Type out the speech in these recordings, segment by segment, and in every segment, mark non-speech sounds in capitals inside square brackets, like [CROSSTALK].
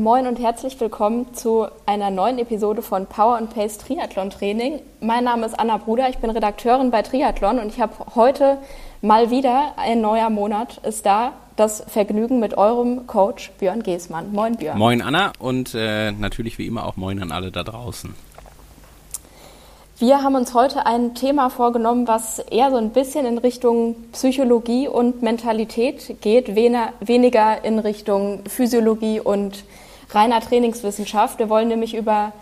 Moin und herzlich willkommen zu einer neuen Episode von Power and Pace Triathlon Training. Mein Name ist Anna Bruder, ich bin Redakteurin bei Triathlon und ich habe heute mal wieder ein neuer Monat ist da. Das Vergnügen mit eurem Coach Björn Geßmann. Moin Björn. Moin Anna und äh, natürlich wie immer auch moin an alle da draußen. Wir haben uns heute ein Thema vorgenommen, was eher so ein bisschen in Richtung Psychologie und Mentalität geht, weniger in Richtung Physiologie und reiner Trainingswissenschaft. Wir wollen nämlich über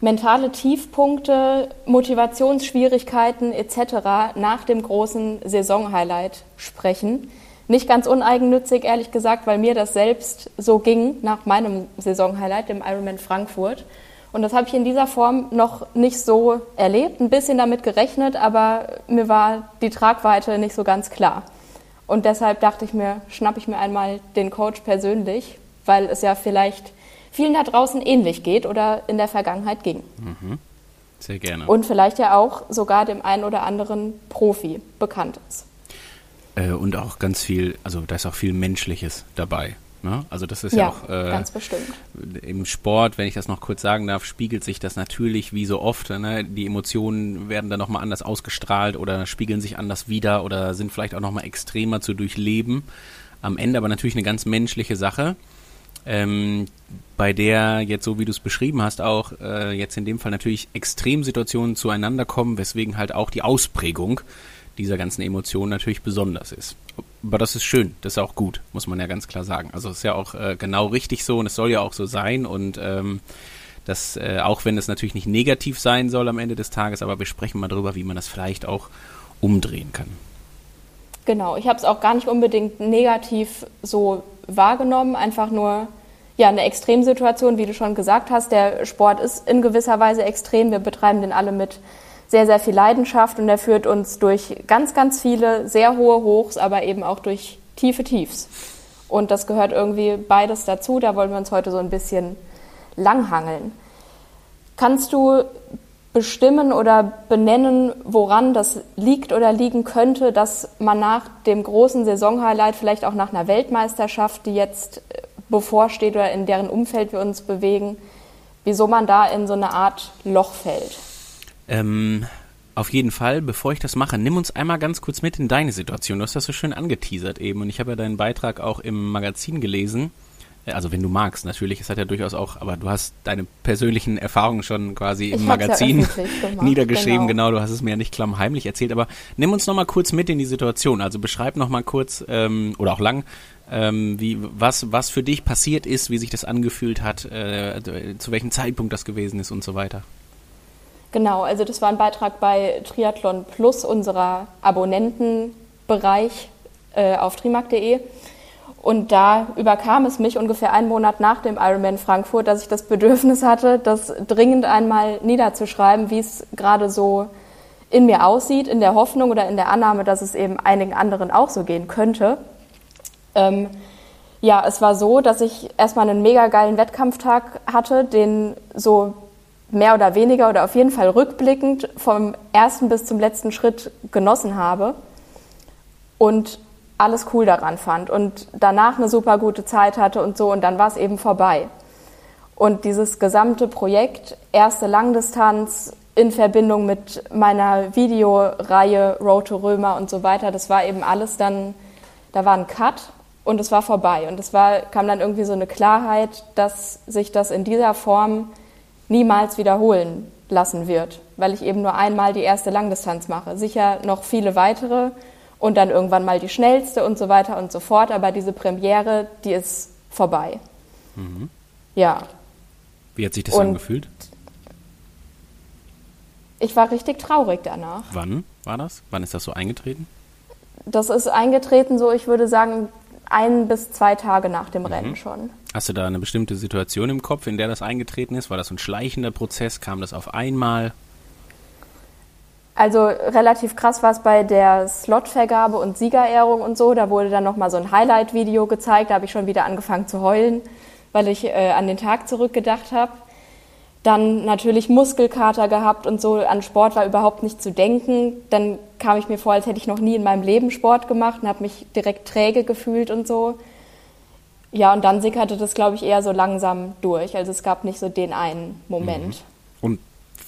mentale Tiefpunkte, Motivationsschwierigkeiten etc. nach dem großen Saisonhighlight sprechen. Nicht ganz uneigennützig, ehrlich gesagt, weil mir das selbst so ging nach meinem Saisonhighlight, dem Ironman Frankfurt. Und das habe ich in dieser Form noch nicht so erlebt, ein bisschen damit gerechnet, aber mir war die Tragweite nicht so ganz klar. Und deshalb dachte ich mir, schnappe ich mir einmal den Coach persönlich, weil es ja vielleicht vielen da draußen ähnlich geht oder in der Vergangenheit ging. Mhm. Sehr gerne. Und vielleicht ja auch sogar dem einen oder anderen Profi bekannt ist. Äh, und auch ganz viel, also da ist auch viel Menschliches dabei. Ne? Also das ist ja, ja auch äh, ganz bestimmt. im Sport, wenn ich das noch kurz sagen darf, spiegelt sich das natürlich wie so oft. Ne? Die Emotionen werden dann nochmal anders ausgestrahlt oder spiegeln sich anders wieder oder sind vielleicht auch nochmal extremer zu durchleben. Am Ende aber natürlich eine ganz menschliche Sache. Ähm, bei der jetzt so wie du es beschrieben hast auch äh, jetzt in dem Fall natürlich Extremsituationen zueinander kommen, weswegen halt auch die Ausprägung dieser ganzen Emotionen natürlich besonders ist. Aber das ist schön, das ist auch gut, muss man ja ganz klar sagen. Also es ist ja auch äh, genau richtig so und es soll ja auch so sein und ähm, das, äh, auch wenn es natürlich nicht negativ sein soll am Ende des Tages, aber wir sprechen mal darüber, wie man das vielleicht auch umdrehen kann. Genau, ich habe es auch gar nicht unbedingt negativ so wahrgenommen, einfach nur ja eine Extremsituation, wie du schon gesagt hast. Der Sport ist in gewisser Weise extrem. Wir betreiben den alle mit sehr, sehr viel Leidenschaft und er führt uns durch ganz, ganz viele sehr hohe Hochs, aber eben auch durch tiefe Tiefs. Und das gehört irgendwie beides dazu. Da wollen wir uns heute so ein bisschen langhangeln. Kannst du bestimmen oder benennen, woran das liegt oder liegen könnte, dass man nach dem großen Saisonhighlight, vielleicht auch nach einer Weltmeisterschaft, die jetzt äh, bevorsteht oder in deren Umfeld wir uns bewegen, wieso man da in so eine Art Loch fällt? Ähm, auf jeden Fall, bevor ich das mache, nimm uns einmal ganz kurz mit in deine Situation. Du hast das so schön angeteasert eben und ich habe ja deinen Beitrag auch im Magazin gelesen. Äh, also wenn du magst, natürlich, es hat ja durchaus auch, aber du hast deine persönlichen Erfahrungen schon quasi im Magazin ja [LAUGHS] niedergeschrieben, genau. genau. du hast es mir ja nicht klammheimlich erzählt, aber nimm uns nochmal kurz mit in die Situation. Also beschreib nochmal kurz, ähm, oder auch lang, ähm, wie, was, was für dich passiert ist, wie sich das angefühlt hat, äh, zu welchem Zeitpunkt das gewesen ist und so weiter. Genau, also das war ein Beitrag bei Triathlon Plus, unserer Abonnentenbereich äh, auf trimark.de. Und da überkam es mich ungefähr einen Monat nach dem Ironman Frankfurt, dass ich das Bedürfnis hatte, das dringend einmal niederzuschreiben, wie es gerade so in mir aussieht, in der Hoffnung oder in der Annahme, dass es eben einigen anderen auch so gehen könnte. Ähm, ja, es war so, dass ich erstmal einen mega geilen Wettkampftag hatte, den so mehr oder weniger oder auf jeden Fall rückblickend vom ersten bis zum letzten Schritt genossen habe und alles cool daran fand und danach eine super gute Zeit hatte und so und dann war es eben vorbei. Und dieses gesamte Projekt, erste Langdistanz in Verbindung mit meiner Videoreihe Road to Römer und so weiter, das war eben alles dann, da war ein Cut und es war vorbei. Und es war, kam dann irgendwie so eine Klarheit, dass sich das in dieser Form niemals wiederholen lassen wird, weil ich eben nur einmal die erste Langdistanz mache. Sicher noch viele weitere und dann irgendwann mal die schnellste und so weiter und so fort, aber diese Premiere, die ist vorbei. Mhm. Ja. Wie hat sich das und angefühlt? Ich war richtig traurig danach. Wann war das? Wann ist das so eingetreten? Das ist eingetreten, so ich würde sagen, ein bis zwei Tage nach dem mhm. Rennen schon. Hast du da eine bestimmte Situation im Kopf, in der das eingetreten ist? War das ein schleichender Prozess? Kam das auf einmal? Also relativ krass war es bei der Slotvergabe und Siegerehrung und so. Da wurde dann nochmal so ein Highlight-Video gezeigt. Da habe ich schon wieder angefangen zu heulen, weil ich äh, an den Tag zurückgedacht habe. Dann natürlich Muskelkater gehabt und so. An Sport war überhaupt nicht zu denken. Dann kam ich mir vor, als hätte ich noch nie in meinem Leben Sport gemacht und habe mich direkt träge gefühlt und so. Ja, und dann sickerte das, glaube ich, eher so langsam durch. Also es gab nicht so den einen Moment. Mhm. Und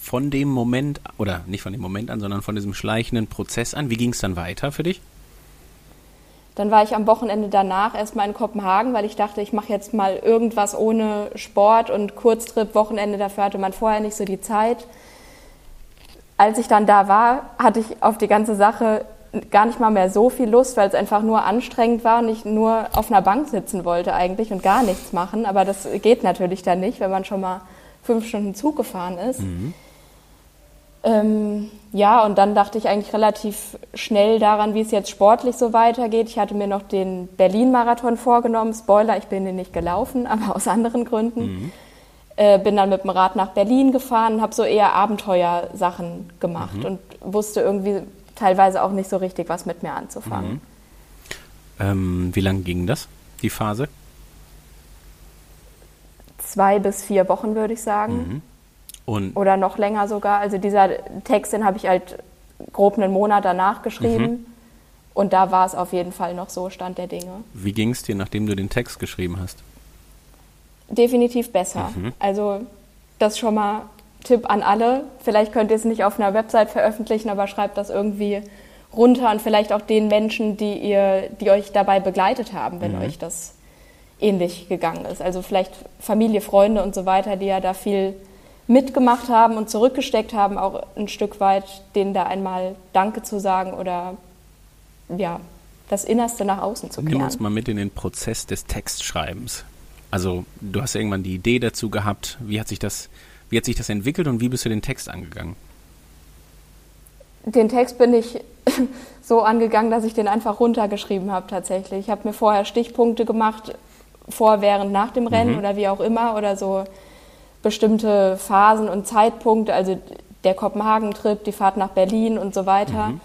von dem Moment, oder nicht von dem Moment an, sondern von diesem schleichenden Prozess an, wie ging es dann weiter für dich? Dann war ich am Wochenende danach erstmal in Kopenhagen, weil ich dachte, ich mache jetzt mal irgendwas ohne Sport und Kurztrip, Wochenende, dafür hatte man vorher nicht so die Zeit. Als ich dann da war, hatte ich auf die ganze Sache gar nicht mal mehr so viel Lust, weil es einfach nur anstrengend war und ich nur auf einer Bank sitzen wollte eigentlich und gar nichts machen. Aber das geht natürlich dann nicht, wenn man schon mal fünf Stunden Zug gefahren ist. Mhm. Ähm, ja, und dann dachte ich eigentlich relativ schnell daran, wie es jetzt sportlich so weitergeht. Ich hatte mir noch den Berlin-Marathon vorgenommen. Spoiler, ich bin den nicht gelaufen, [LAUGHS] aber aus anderen Gründen. Mhm. Äh, bin dann mit dem Rad nach Berlin gefahren, habe so eher Abenteuersachen gemacht mhm. und wusste irgendwie teilweise auch nicht so richtig, was mit mir anzufangen. Mhm. Ähm, wie lange ging das, die Phase? Zwei bis vier Wochen, würde ich sagen. Und Oder noch länger sogar. Also dieser Text, den habe ich halt grob einen Monat danach geschrieben. Mhm. Und da war es auf jeden Fall noch so Stand der Dinge. Wie ging es dir, nachdem du den Text geschrieben hast? Definitiv besser. Mhm. Also das schon mal Tipp an alle. Vielleicht könnt ihr es nicht auf einer Website veröffentlichen, aber schreibt das irgendwie runter und vielleicht auch den Menschen, die ihr, die euch dabei begleitet haben, wenn mhm. euch das ähnlich gegangen ist. Also vielleicht Familie, Freunde und so weiter, die ja da viel mitgemacht haben und zurückgesteckt haben, auch ein Stück weit denen da einmal Danke zu sagen oder ja, das Innerste nach außen zu kehren. Nimm uns mal mit in den Prozess des Textschreibens. Also du hast irgendwann die Idee dazu gehabt. Wie hat sich das, wie hat sich das entwickelt und wie bist du den Text angegangen? Den Text bin ich [LAUGHS] so angegangen, dass ich den einfach runtergeschrieben habe tatsächlich. Ich habe mir vorher Stichpunkte gemacht, vor, während, nach dem Rennen mhm. oder wie auch immer oder so bestimmte Phasen und Zeitpunkte, also der Kopenhagen-Trip, die Fahrt nach Berlin und so weiter. Mhm.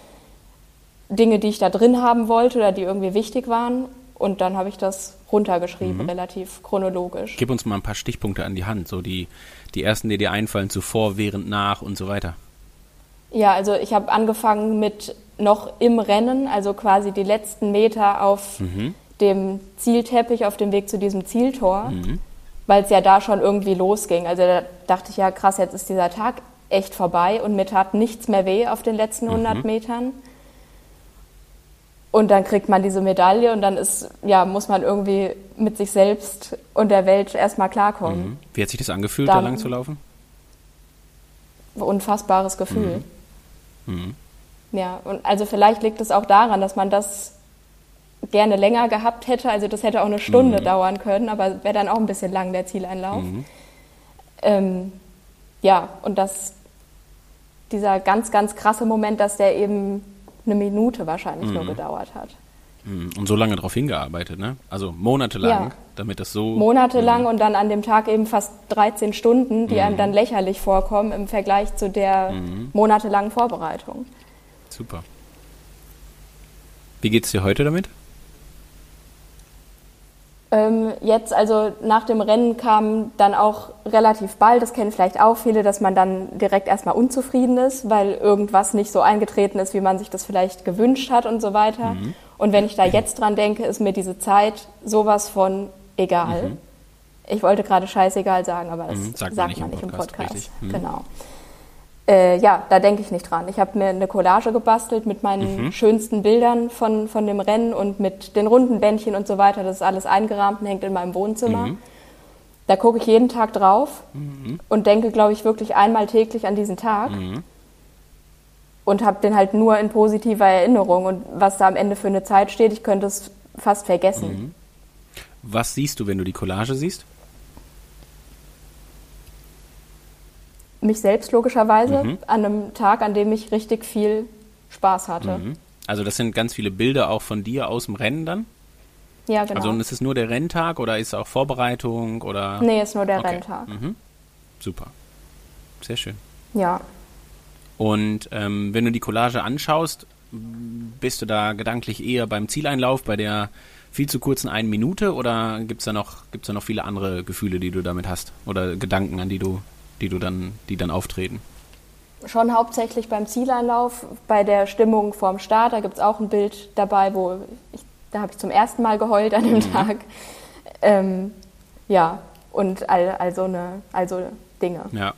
Dinge, die ich da drin haben wollte oder die irgendwie wichtig waren. Und dann habe ich das runtergeschrieben, mhm. relativ chronologisch. Gib uns mal ein paar Stichpunkte an die Hand, so die, die ersten, die dir einfallen, zuvor, während, nach und so weiter. Ja, also ich habe angefangen mit noch im Rennen, also quasi die letzten Meter auf mhm. dem Zielteppich, auf dem Weg zu diesem Zieltor. Mhm weil es ja da schon irgendwie losging. Also da dachte ich ja, krass, jetzt ist dieser Tag echt vorbei und mir tat nichts mehr weh auf den letzten 100 mhm. Metern. Und dann kriegt man diese Medaille und dann ist, ja, muss man irgendwie mit sich selbst und der Welt erstmal klarkommen. Mhm. Wie hat sich das angefühlt, dann, da lang zu laufen? Unfassbares Gefühl. Mhm. mhm. Ja, und also vielleicht liegt es auch daran, dass man das gerne länger gehabt hätte. Also das hätte auch eine Stunde mhm. dauern können, aber wäre dann auch ein bisschen lang der Zieleinlauf. Mhm. Ähm, ja, und das, dieser ganz, ganz krasse Moment, dass der eben eine Minute wahrscheinlich mhm. nur gedauert hat. Mhm. Und so lange darauf hingearbeitet, ne? Also monatelang, ja. damit das so. Monatelang mhm. und dann an dem Tag eben fast 13 Stunden, die einem mhm. dann lächerlich vorkommen im Vergleich zu der monatelangen Vorbereitung. Super. Wie geht's dir heute damit? Ähm, jetzt, also nach dem Rennen kam dann auch relativ bald, das kennen vielleicht auch viele, dass man dann direkt erstmal unzufrieden ist, weil irgendwas nicht so eingetreten ist, wie man sich das vielleicht gewünscht hat und so weiter. Mhm. Und wenn ich da jetzt dran denke, ist mir diese Zeit sowas von egal. Mhm. Ich wollte gerade scheißegal sagen, aber das mhm, sagt, sagt man nicht im Podcast. Podcast. Mhm. Genau. Äh, ja, da denke ich nicht dran. Ich habe mir eine Collage gebastelt mit meinen mhm. schönsten Bildern von, von dem Rennen und mit den runden Bändchen und so weiter. Das ist alles eingerahmt und hängt in meinem Wohnzimmer. Mhm. Da gucke ich jeden Tag drauf mhm. und denke, glaube ich, wirklich einmal täglich an diesen Tag. Mhm. Und habe den halt nur in positiver Erinnerung. Und was da am Ende für eine Zeit steht, ich könnte es fast vergessen. Mhm. Was siehst du, wenn du die Collage siehst? Mich selbst logischerweise mhm. an einem Tag, an dem ich richtig viel Spaß hatte. Mhm. Also das sind ganz viele Bilder auch von dir aus dem Rennen dann? Ja, genau. Also und ist es nur der Renntag oder ist es auch Vorbereitung oder? Nee, ist nur der okay. Renntag. Mhm. Super. Sehr schön. Ja. Und ähm, wenn du die Collage anschaust, bist du da gedanklich eher beim Zieleinlauf, bei der viel zu kurzen einen Minute oder gibt es da, noch, da noch viele andere Gefühle, die du damit hast oder Gedanken, an die du die du dann, die dann auftreten? Schon hauptsächlich beim Zieleinlauf, bei der Stimmung vorm Start. Da gibt es auch ein Bild dabei, wo ich, da habe ich zum ersten Mal geheult an dem mhm. Tag. Ähm, ja, und all, all, so eine, all so Dinge. Ja.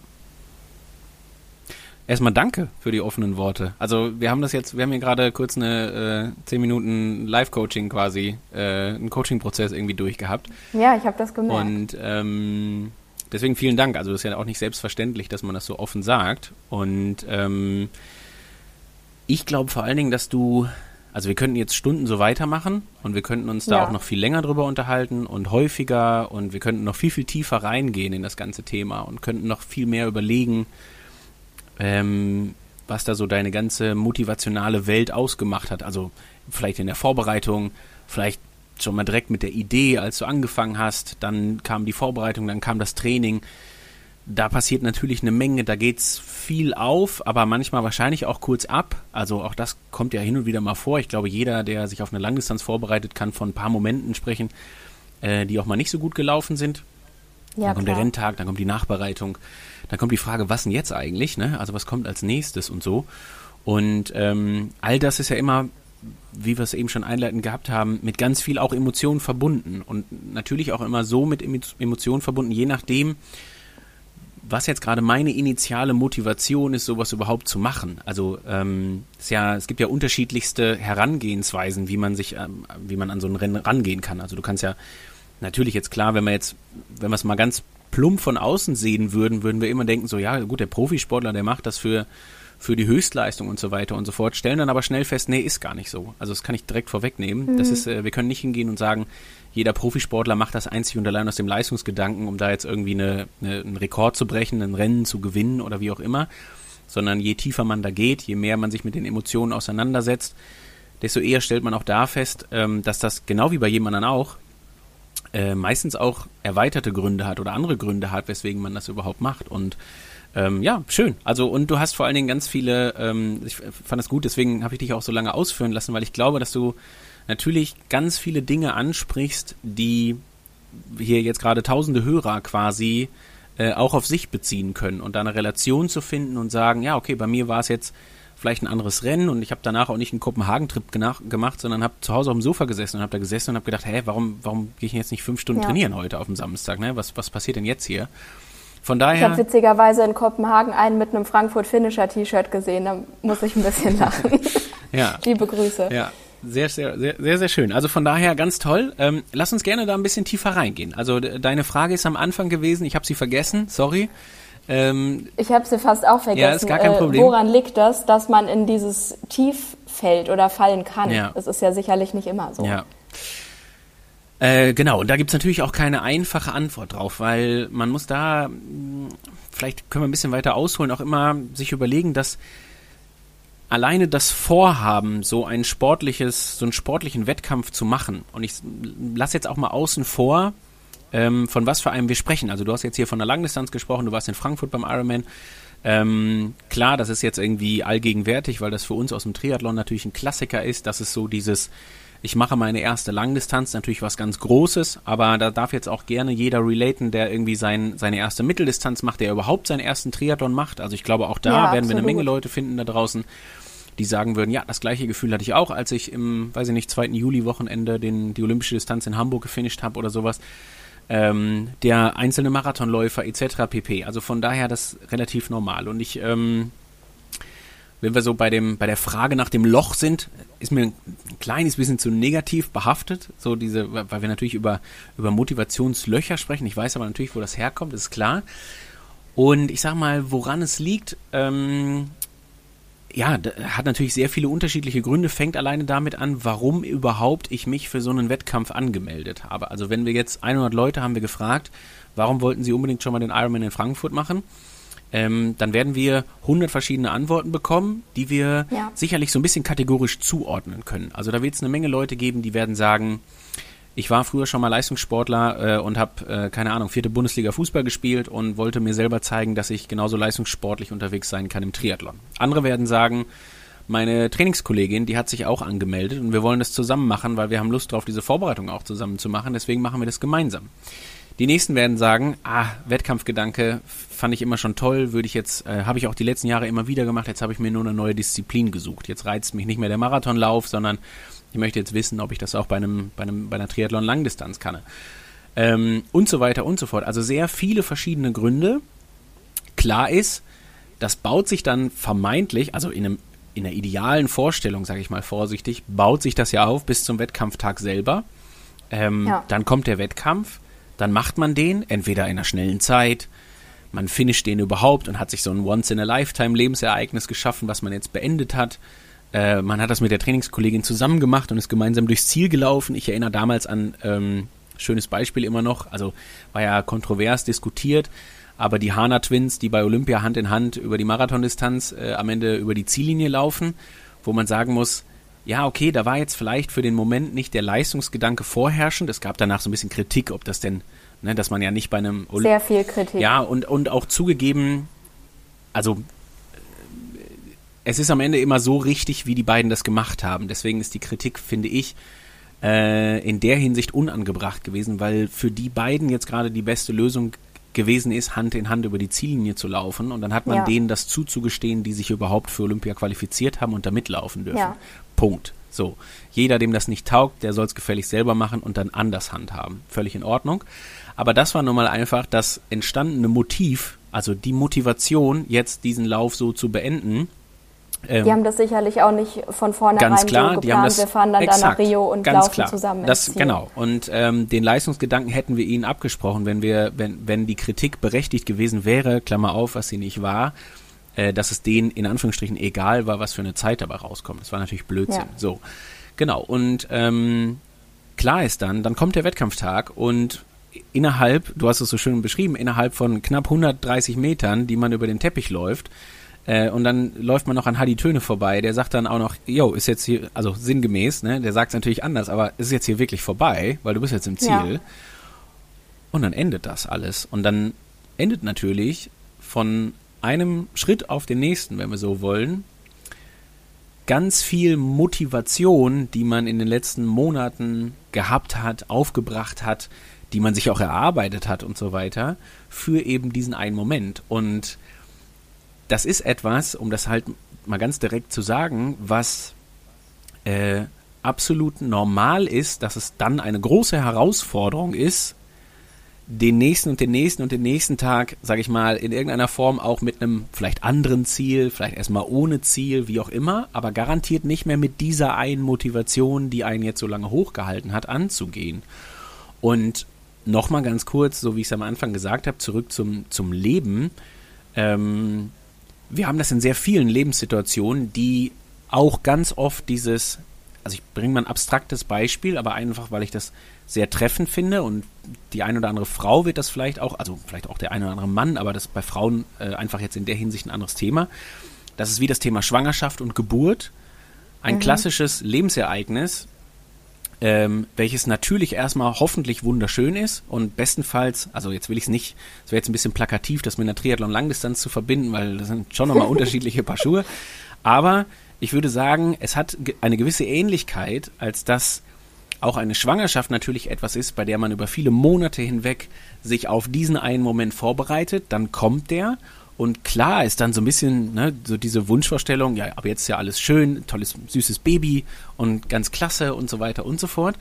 Erstmal danke für die offenen Worte. Also wir haben das jetzt, wir haben hier gerade kurz eine äh, 10 Minuten Live-Coaching quasi, äh, einen Coaching-Prozess irgendwie durchgehabt. Ja, ich habe das gemerkt. Und ähm, deswegen vielen Dank. Also das ist ja auch nicht selbstverständlich, dass man das so offen sagt. Und ähm, ich glaube vor allen Dingen, dass du, also wir könnten jetzt Stunden so weitermachen und wir könnten uns da Ja. auch noch viel länger drüber unterhalten und häufiger und wir könnten noch viel, viel tiefer reingehen in das ganze Thema und könnten noch viel mehr überlegen, ähm, was da so deine ganze motivationale Welt ausgemacht hat. Also vielleicht in der Vorbereitung, vielleicht schon mal direkt mit der Idee, als du angefangen hast, dann kam die Vorbereitung, dann kam das Training. Da passiert natürlich eine Menge, da geht's viel auf, aber manchmal wahrscheinlich auch kurz ab. Also auch das kommt ja hin und wieder mal vor. Ich glaube, jeder, der sich auf eine Langdistanz vorbereitet, kann von ein paar Momenten sprechen, äh, die auch mal nicht so gut gelaufen sind. ja, dann kommt der klar. Renntag, dann kommt die Nachbereitung, dann kommt die Frage, was denn jetzt eigentlich, ne? Also was kommt als nächstes und so. Und ähm, all das ist ja immer, wie wir es eben schon einleitend gehabt haben, mit ganz viel auch Emotionen verbunden. Und natürlich auch immer so mit Emo- Emotionen verbunden, je nachdem, was jetzt gerade meine initiale Motivation ist, sowas überhaupt zu machen. Also ähm, es, ja, es gibt ja unterschiedlichste Herangehensweisen, wie man sich, ähm, wie man an so ein Rennen rangehen kann. Also du kannst ja natürlich jetzt klar, wenn wir jetzt, wenn wir es mal ganz plump von außen sehen würden, würden wir immer denken, so ja, gut, der Profisportler, der macht das für, für die Höchstleistung und so weiter und so fort, stellen dann aber schnell fest, nee, ist gar nicht so. Also das kann ich direkt vorwegnehmen. Das ist, äh, wir können nicht hingehen und sagen, jeder Profisportler macht das einzig und allein aus dem Leistungsgedanken, um da jetzt irgendwie eine, eine, einen Rekord zu brechen, ein Rennen zu gewinnen oder wie auch immer, sondern je tiefer man da geht, je mehr man sich mit den Emotionen auseinandersetzt, desto eher stellt man auch da fest, ähm, dass das genau wie bei jedem anderen auch äh, meistens auch erweiterte Gründe hat oder andere Gründe hat, weswegen man das überhaupt macht. Und ähm, ja, schön. Also und du hast vor allen Dingen ganz viele, ähm, ich fand das gut, deswegen habe ich dich auch so lange ausführen lassen, weil ich glaube, dass du natürlich ganz viele Dinge ansprichst, die hier jetzt gerade tausende Hörer quasi äh, auch auf sich beziehen können und da eine Relation zu finden und sagen, ja, okay, bei mir war es jetzt vielleicht ein anderes Rennen und ich habe danach auch nicht einen Kopenhagen-Trip gemacht, sondern habe zu Hause auf dem Sofa gesessen und habe da gesessen und habe gedacht, hä, warum, warum gehe ich jetzt nicht fünf Stunden Ja. trainieren heute auf dem Samstag? Ne? Was, was passiert denn jetzt hier? Von Ich habe daher, witzigerweise in Kopenhagen einen mit einem Frankfurt Finisher T-Shirt gesehen. Da muss ich ein bisschen [LAUGHS] lachen. ja, Liebe Grüße. Ja, sehr, sehr, sehr, sehr, sehr schön. Also von daher ganz toll. Ähm, lass uns gerne da ein bisschen tiefer reingehen. Also de- deine Frage ist am Anfang gewesen, ich habe sie vergessen, sorry. Ähm, Ich habe sie fast auch vergessen. Ja, ist gar kein Äh, Problem. woran liegt das, dass man in dieses Tief fällt oder fallen kann? Ja. Das ist ja sicherlich nicht immer so. Ja. Äh, genau, und da gibt's natürlich auch keine einfache Antwort drauf, weil man muss da, mh, vielleicht können wir ein bisschen weiter ausholen, auch immer sich überlegen, dass alleine das Vorhaben, so ein sportliches, so einen sportlichen Wettkampf zu machen, und ich lasse jetzt auch mal außen vor, ähm, von was für einem wir sprechen. Also du hast jetzt hier von der Langdistanz gesprochen, du warst in Frankfurt beim Ironman. Ähm, klar, das ist jetzt irgendwie allgegenwärtig, weil das für uns aus dem Triathlon natürlich ein Klassiker ist. Das ist so dieses, ich mache meine erste Langdistanz, natürlich was ganz Großes, aber da darf jetzt auch gerne jeder relaten, der irgendwie sein, seine erste Mitteldistanz macht, der überhaupt seinen ersten Triathlon macht. Also ich glaube, auch da Ja, werden wir eine absolut. Menge Leute finden da draußen, die sagen würden, ja, das gleiche Gefühl hatte ich auch, als ich im, weiß ich nicht, 2. Juli-Wochenende den, die olympische Distanz in Hamburg gefinisht habe oder sowas. Ähm, der einzelne Marathonläufer etc. pp. Also von daher das relativ normal. Und ich, ähm, wenn wir so bei dem, bei der Frage nach dem Loch sind, ist mir ein kleines bisschen zu negativ behaftet. So diese, weil wir natürlich über, über Motivationslöcher sprechen. Ich weiß aber natürlich, wo das herkommt, ist klar. Und ich sag mal, woran es liegt, ähm, ja, hat natürlich sehr viele unterschiedliche Gründe, fängt alleine damit an, warum überhaupt ich mich für so einen Wettkampf angemeldet habe. Also wenn wir jetzt 100 Leute haben wir gefragt, warum wollten sie unbedingt schon mal den Ironman in Frankfurt machen, ähm, dann werden wir 100 verschiedene Antworten bekommen, die wir Ja. sicherlich so ein bisschen kategorisch zuordnen können. Also da wird es eine Menge Leute geben, die werden sagen, ich war früher schon mal Leistungssportler äh, und habe, äh, keine Ahnung, vierte Bundesliga Fußball gespielt und wollte mir selber zeigen, dass ich genauso leistungssportlich unterwegs sein kann im Triathlon. Andere werden sagen, meine Trainingskollegin, die hat sich auch angemeldet und wir wollen das zusammen machen, weil wir haben Lust drauf, diese Vorbereitung auch zusammen zu machen, deswegen machen wir das gemeinsam. Die nächsten werden sagen, ah, Wettkampfgedanke fand ich immer schon toll, würde ich jetzt, äh, habe ich auch die letzten Jahre immer wieder gemacht, jetzt habe ich mir nur eine neue Disziplin gesucht. Jetzt reizt mich nicht mehr der Marathonlauf, sondern ich möchte jetzt wissen, ob ich das auch bei einem, bei einem, bei einer Triathlon-Langdistanz kann. ähm, und so weiter und so fort. Also sehr viele verschiedene Gründe. Klar ist, das baut sich dann vermeintlich, also in einem in der idealen Vorstellung, sage ich mal vorsichtig, baut sich das ja auf bis zum Wettkampftag selber. Ähm, ja. Dann kommt der Wettkampf, dann macht man den, entweder in einer schnellen Zeit, man finisht den überhaupt und hat sich so ein Once-in-a-Lifetime-Lebensereignis geschaffen, was man jetzt beendet hat. Äh, man hat das mit der Trainingskollegin zusammen gemacht und ist gemeinsam durchs Ziel gelaufen. Ich erinnere damals an, ähm, schönes Beispiel immer noch, also war ja kontrovers diskutiert, aber die Hana Twins, die bei Olympia Hand in Hand über die Marathondistanz äh, am Ende über die Ziellinie laufen, wo man sagen muss, ja, okay, da war jetzt vielleicht für den Moment nicht der Leistungsgedanke vorherrschend. Es gab danach so ein bisschen Kritik, ob das denn, ne, dass man ja nicht bei einem Olymp Sehr viel Kritik. Ja, und, und auch zugegeben, also äh, es ist am Ende immer so richtig, wie die beiden das gemacht haben. Deswegen ist die Kritik, finde ich, äh, in der Hinsicht unangebracht gewesen, weil für die beiden jetzt gerade die beste Lösung gewesen ist, Hand in Hand über die Ziellinie zu laufen. Und dann hat man ja. denen das zuzugestehen, die sich überhaupt für Olympia qualifiziert haben und da mitlaufen dürfen. Ja. Punkt. So. Jeder, dem das nicht taugt, der soll es gefällig selber machen und dann anders handhaben. Völlig in Ordnung. Aber das war nun mal einfach das entstandene Motiv, also die Motivation, jetzt diesen Lauf so zu beenden, ähm, die haben das sicherlich auch nicht von vornherein ganz klar, so geplant. Die haben das, wir fahren dann exakt, da nach Rio und laufen klar. zusammen. Das, genau. Und ähm, den Leistungsgedanken hätten wir ihnen abgesprochen, wenn wir, wenn, wenn die Kritik berechtigt gewesen wäre, Klammer auf, was sie nicht war, äh, dass es denen in Anführungsstrichen egal war, was für eine Zeit dabei rauskommt. Das war natürlich Blödsinn. Ja. So. Genau. Und ähm, klar ist dann, dann kommt der Wettkampftag und innerhalb, du hast es so schön beschrieben, innerhalb von knapp 130 Metern, die man über den Teppich läuft, äh, und dann läuft man noch an Hadi Töne vorbei, der sagt dann auch noch, yo, ist jetzt hier, also sinngemäß, ne, der sagt es natürlich anders, aber ist jetzt hier wirklich vorbei, weil du bist jetzt im Ziel. Ja. Und dann endet das alles. Und dann endet natürlich von einem Schritt auf den nächsten, wenn wir so wollen, ganz viel Motivation, die man in den letzten Monaten gehabt hat, aufgebracht hat, die man sich auch erarbeitet hat und so weiter, für eben diesen einen Moment. Und das ist etwas, um das halt mal ganz direkt zu sagen, was äh, absolut normal ist, dass es dann eine große Herausforderung ist, den nächsten und den nächsten und den nächsten Tag, sage ich mal, in irgendeiner Form auch mit einem vielleicht anderen Ziel, vielleicht erstmal ohne Ziel, wie auch immer, aber garantiert nicht mehr mit dieser einen Motivation, die einen jetzt so lange hochgehalten hat, anzugehen. Und nochmal ganz kurz, so wie ich es am Anfang gesagt habe, zurück zum, zum Leben. Ähm, wir haben das in sehr vielen Lebenssituationen, die auch ganz oft dieses, also ich bringe mal ein abstraktes Beispiel, aber einfach, weil ich das sehr treffend finde und die eine oder andere Frau wird das vielleicht auch, also vielleicht auch der eine oder andere Mann, aber das ist bei Frauen äh, einfach jetzt in der Hinsicht ein anderes Thema. Das ist wie das Thema Schwangerschaft und Geburt. Ein mhm. klassisches Lebensereignis, ähm, welches natürlich erstmal hoffentlich wunderschön ist und bestenfalls, also jetzt will ich es nicht, es wäre jetzt ein bisschen plakativ, das mit einer Triathlon-Langdistanz zu verbinden, weil das sind schon nochmal [LAUGHS] unterschiedliche Paar Schuhe, aber ich würde sagen, es hat eine gewisse Ähnlichkeit, als dass auch eine Schwangerschaft natürlich etwas ist, bei der man über viele Monate hinweg sich auf diesen einen Moment vorbereitet, dann kommt der und klar ist dann so ein bisschen ne, so diese Wunschvorstellung, ja, aber jetzt ist ja alles schön, tolles, süßes Baby und ganz klasse und so weiter und so fort.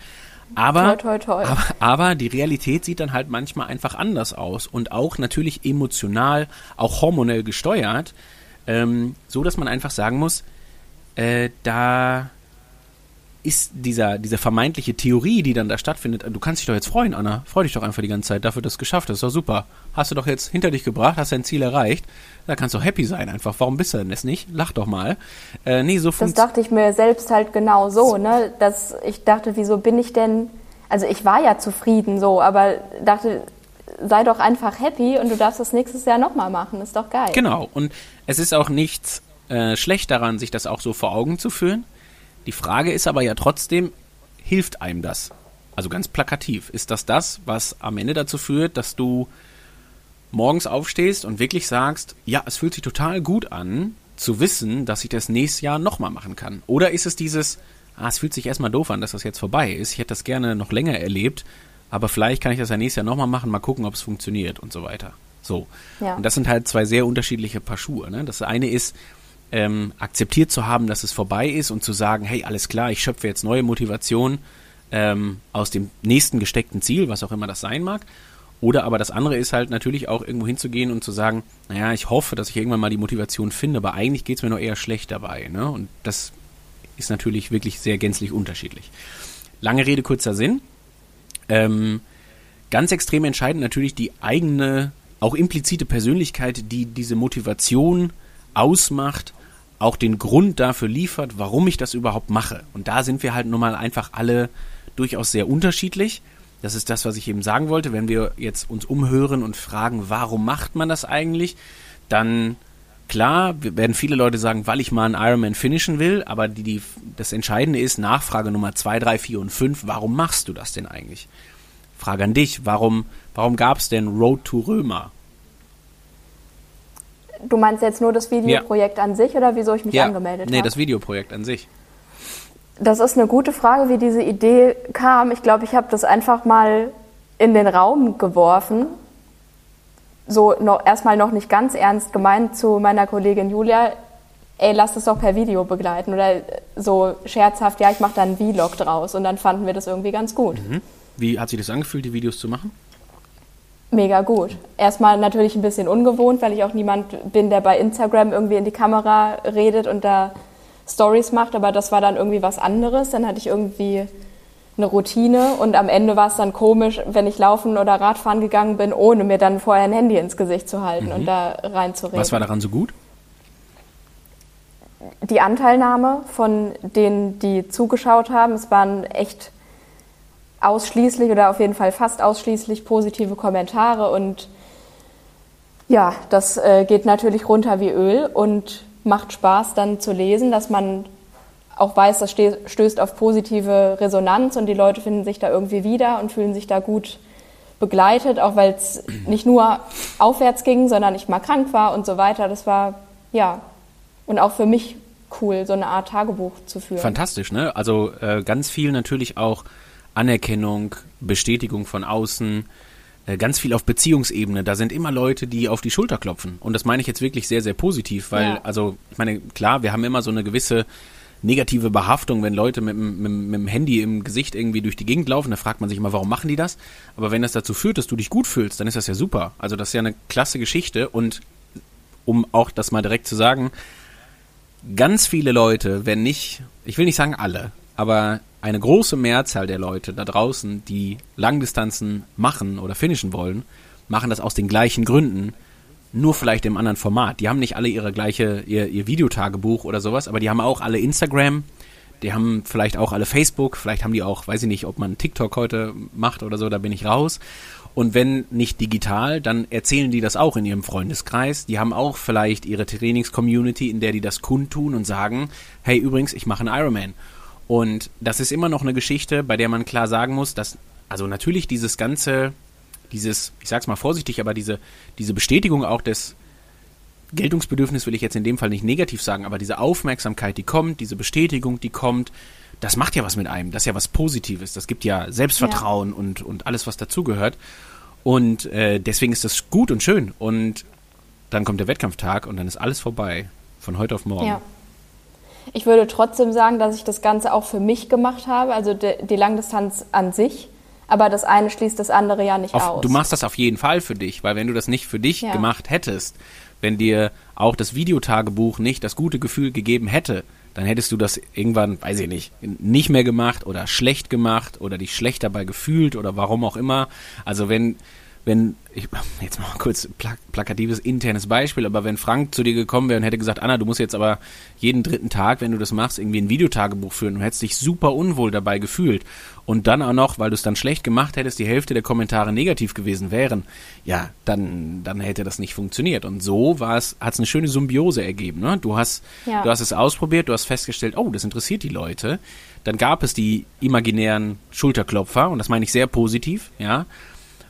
Aber, toi, toi, toi. aber, aber die Realität sieht dann halt manchmal einfach anders aus und auch natürlich emotional, auch hormonell gesteuert, ähm, so dass man einfach sagen muss, äh, da ist dieser, diese vermeintliche Theorie, die dann da stattfindet, du kannst dich doch jetzt freuen, Anna. Freu dich doch einfach die ganze Zeit dafür, dass du es geschafft hast. Das ist doch super. Hast du doch jetzt hinter dich gebracht, hast dein Ziel erreicht. Da kannst du happy sein einfach. Warum bist du denn das nicht? Lach doch mal. Äh, nee, so Das dachte ich mir selbst halt genau so, ne? Dass ich dachte, wieso bin ich denn, also ich war ja zufrieden so, aber dachte, sei doch einfach happy und du darfst das nächstes Jahr nochmal machen. Ist doch geil. Genau. Und es ist auch nichts äh, schlecht daran, sich das auch so vor Augen zu führen. Die Frage ist aber ja trotzdem, hilft einem das? Also ganz plakativ. Ist das das, was am Ende dazu führt, dass du morgens aufstehst und wirklich sagst, ja, es fühlt sich total gut an, zu wissen, dass ich das nächstes Jahr nochmal machen kann? Oder ist es dieses, ah, es fühlt sich erstmal doof an, dass das jetzt vorbei ist, ich hätte das gerne noch länger erlebt, aber vielleicht kann ich das ja nächstes Jahr nochmal machen, mal gucken, ob es funktioniert und so weiter. So. Ja. Und das sind halt zwei sehr unterschiedliche Paar Schuhe. Ne? Das eine ist, ähm, akzeptiert zu haben, dass es vorbei ist und zu sagen, hey, alles klar, ich schöpfe jetzt neue Motivation, ähm, aus dem nächsten gesteckten Ziel, was auch immer das sein mag. Oder aber das andere ist halt natürlich auch irgendwo hinzugehen und zu sagen, naja, ich hoffe, dass ich irgendwann mal die Motivation finde, aber eigentlich geht es mir nur eher schlecht dabei. Ne? Und das ist natürlich wirklich sehr gänzlich unterschiedlich. Lange Rede, kurzer Sinn. Ähm, ganz extrem entscheidend natürlich die eigene, auch implizite Persönlichkeit, die diese Motivation ausmacht, auch den Grund dafür liefert, warum ich das überhaupt mache. Und da sind wir halt nun mal einfach alle durchaus sehr unterschiedlich. Das ist das, was ich eben sagen wollte. Wenn wir jetzt uns umhören und fragen, warum macht man das eigentlich, dann klar, werden viele Leute sagen, weil ich mal einen Ironman finishen will, aber die, die, das Entscheidende ist Nachfrage Nummer 2, 3, 4 und 5, warum machst du das denn eigentlich? Frage an dich, warum, warum gab es denn Road to Römer? Du meinst jetzt nur das Videoprojekt ja. an sich oder wieso ich mich ja. angemeldet habe? Nee, das Videoprojekt an sich. Das ist eine gute Frage, wie diese Idee kam. Ich glaube, ich habe das einfach mal in den Raum geworfen. So noch, erstmal noch nicht ganz ernst gemeint zu meiner Kollegin Julia. Ey, lass das doch per Video begleiten. Oder so scherzhaft, ja, ich mache da einen Vlog draus. Und dann fanden wir das irgendwie ganz gut. Mhm. Wie hat sich das angefühlt, die Videos zu machen? Mega gut. Erstmal natürlich ein bisschen ungewohnt, weil ich auch niemand bin, der bei Instagram irgendwie in die Kamera redet und da Stories macht, aber das war dann irgendwie was anderes. Dann hatte ich irgendwie eine Routine und am Ende war es dann komisch, wenn ich laufen oder Radfahren gegangen bin, ohne mir dann vorher ein Handy ins Gesicht zu halten mhm. und da reinzureden. Was war daran so gut? Die Anteilnahme von denen, die zugeschaut haben. Es waren echt ausschließlich oder auf jeden Fall fast ausschließlich positive Kommentare und ja, das äh, geht natürlich runter wie Öl und macht Spaß dann zu lesen, dass man auch weiß, das stößt auf positive Resonanz und die Leute finden sich da irgendwie wieder und fühlen sich da gut begleitet, auch weil es nicht nur aufwärts ging, sondern ich mal krank war und so weiter. Das war, ja, und auch für mich cool, so eine Art Tagebuch zu führen. Fantastisch, ne? Also äh, ganz viel natürlich auch Anerkennung, Bestätigung von außen, äh, ganz viel auf Beziehungsebene. Da sind immer Leute, die auf die Schulter klopfen. Und das meine ich jetzt wirklich sehr, sehr positiv, weil, ja. also, ich meine, klar, wir haben immer so eine gewisse negative Behaftung, wenn Leute mit, mit, mit dem Handy im Gesicht irgendwie durch die Gegend laufen, da fragt man sich immer, warum machen die das? Aber wenn das dazu führt, dass du dich gut fühlst, dann ist das ja super. Also das ist ja eine klasse Geschichte und um auch das mal direkt zu sagen, ganz viele Leute, wenn nicht, ich will nicht sagen alle, aber eine große Mehrzahl der Leute da draußen, die Langdistanzen machen oder finishen wollen, machen das aus den gleichen Gründen, nur vielleicht im anderen Format. Die haben nicht alle ihre gleiche, ihr, ihr Videotagebuch oder sowas, aber die haben auch alle Instagram, die haben vielleicht auch alle Facebook, vielleicht haben die auch, weiß ich nicht, ob man TikTok heute macht oder so, da bin ich raus. Und wenn nicht digital, dann erzählen die das auch in ihrem Freundeskreis. Die haben auch vielleicht ihre Trainings-Community, in der die das kundtun und sagen, hey, übrigens, ich mache einen Ironman. Und das ist immer noch eine Geschichte, bei der man klar sagen muss, dass, also natürlich dieses ganze, dieses, ich sag's mal vorsichtig, aber diese, diese Bestätigung auch des Geltungsbedürfnisses will ich jetzt in dem Fall nicht negativ sagen, aber diese Aufmerksamkeit, die kommt, diese Bestätigung, die kommt, das macht ja was mit einem, das ist ja was Positives, das gibt ja Selbstvertrauen ja. Und, und alles, was dazugehört. Und äh, deswegen ist das gut und schön. Und dann kommt der Wettkampftag und dann ist alles vorbei. Von heute auf morgen. Ja. Ich würde trotzdem sagen, dass ich das Ganze auch für mich gemacht habe, also die, die Langdistanz an sich. Aber das eine schließt das andere ja nicht auf, aus. Du machst das auf jeden Fall für dich, weil wenn du das nicht für dich ja. gemacht hättest, wenn dir auch das Videotagebuch nicht das gute Gefühl gegeben hätte, dann hättest du das irgendwann, weiß ich nicht, nicht mehr gemacht oder schlecht gemacht oder dich schlecht dabei gefühlt oder warum auch immer. Also wenn wenn, ich, jetzt mal kurz plak plakatives internes Beispiel, aber wenn Frank zu dir gekommen wäre und hätte gesagt, Anna, du musst jetzt aber jeden dritten Tag, wenn du das machst, irgendwie ein Videotagebuch führen und hättest dich super unwohl dabei gefühlt und dann auch noch, weil du es dann schlecht gemacht hättest, die Hälfte der Kommentare negativ gewesen wären, ja, dann, dann hätte das nicht funktioniert. Und so war es, hat es eine schöne Symbiose ergeben. Ne? Du hast, ja. du hast es ausprobiert, du hast festgestellt, oh, das interessiert die Leute. Dann gab es die imaginären Schulterklopfer und das meine ich sehr positiv, ja.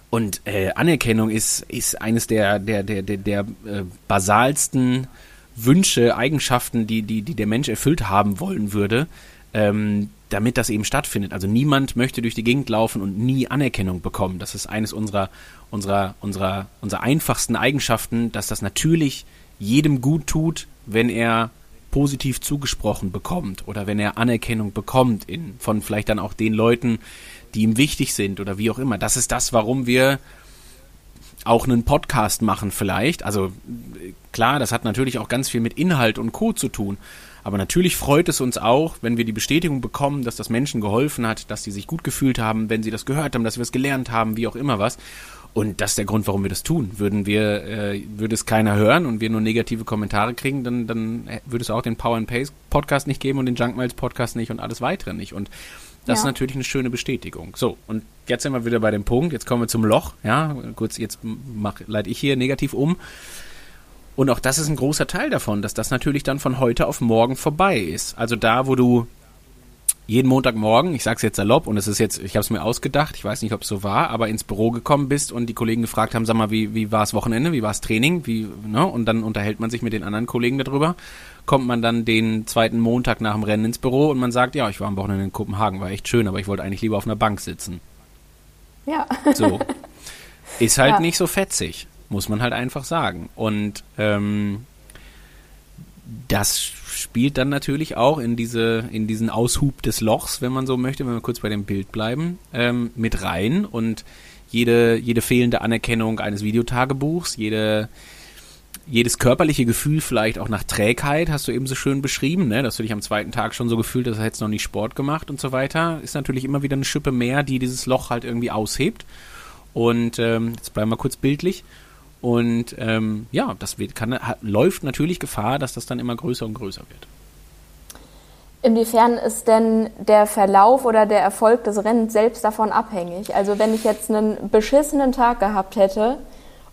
Und äh, Anerkennung ist, ist eines der, der, der, der, der äh, basalsten Wünsche, Eigenschaften, die, die, die der Mensch erfüllt haben wollen würde, ähm, damit das eben stattfindet. Also niemand möchte durch die Gegend laufen und nie Anerkennung bekommen. Das ist eines unserer, unserer, unserer, unserer einfachsten Eigenschaften, dass das natürlich jedem gut tut, wenn er positiv zugesprochen bekommt oder wenn er Anerkennung bekommt in, von vielleicht dann auch den Leuten, die ihm wichtig sind oder wie auch immer. Das ist das, warum wir auch einen Podcast machen vielleicht. Also klar, das hat natürlich auch ganz viel mit Inhalt und Co zu tun. Aber natürlich freut es uns auch, wenn wir die Bestätigung bekommen, dass das Menschen geholfen hat, dass sie sich gut gefühlt haben, wenn sie das gehört haben, dass wir es gelernt haben, wie auch immer was. Und das ist der Grund, warum wir das tun. Würden wir, äh, würde es keiner hören und wir nur negative Kommentare kriegen, dann, dann würde es auch den Power and Pace Podcast nicht geben und den Junk Miles Podcast nicht und alles weitere nicht. Und das ja. ist natürlich eine schöne Bestätigung. So, und jetzt sind wir wieder bei dem Punkt. Jetzt kommen wir zum Loch. Ja, kurz, jetzt mach, leite ich hier negativ um. Und auch das ist ein großer Teil davon, dass das natürlich dann von heute auf morgen vorbei ist. Also da, wo du jeden Montagmorgen, ich sag's jetzt salopp und es ist jetzt, ich habe es mir ausgedacht, ich weiß nicht, ob es so war, aber ins Büro gekommen bist und die Kollegen gefragt haben, sag mal, wie, wie war es Wochenende, wie war es Training, wie, ne? Und dann unterhält man sich mit den anderen Kollegen darüber. Kommt man dann den zweiten Montag nach dem Rennen ins Büro und man sagt, ja, ich war am Wochenende in Kopenhagen, war echt schön, aber ich wollte eigentlich lieber auf einer Bank sitzen. Ja. So. Ist halt ja. nicht so fetzig, muss man halt einfach sagen. Und ähm, das spielt dann natürlich auch in diese in diesen Aushub des Lochs, wenn man so möchte, wenn wir kurz bei dem Bild bleiben, ähm, mit rein und jede jede fehlende Anerkennung eines Videotagebuchs, jede jedes körperliche Gefühl vielleicht auch nach Trägheit, hast du eben so schön beschrieben, ne? dass du dich am zweiten Tag schon so gefühlt hast, hättest noch nicht Sport gemacht und so weiter, ist natürlich immer wieder eine Schippe mehr, die dieses Loch halt irgendwie aushebt. Und ähm, jetzt bleiben wir kurz bildlich. Und ähm, ja, das wird, kann, läuft natürlich Gefahr, dass das dann immer größer und größer wird. Inwiefern ist denn der Verlauf oder der Erfolg des Rennens selbst davon abhängig? Also wenn ich jetzt einen beschissenen Tag gehabt hätte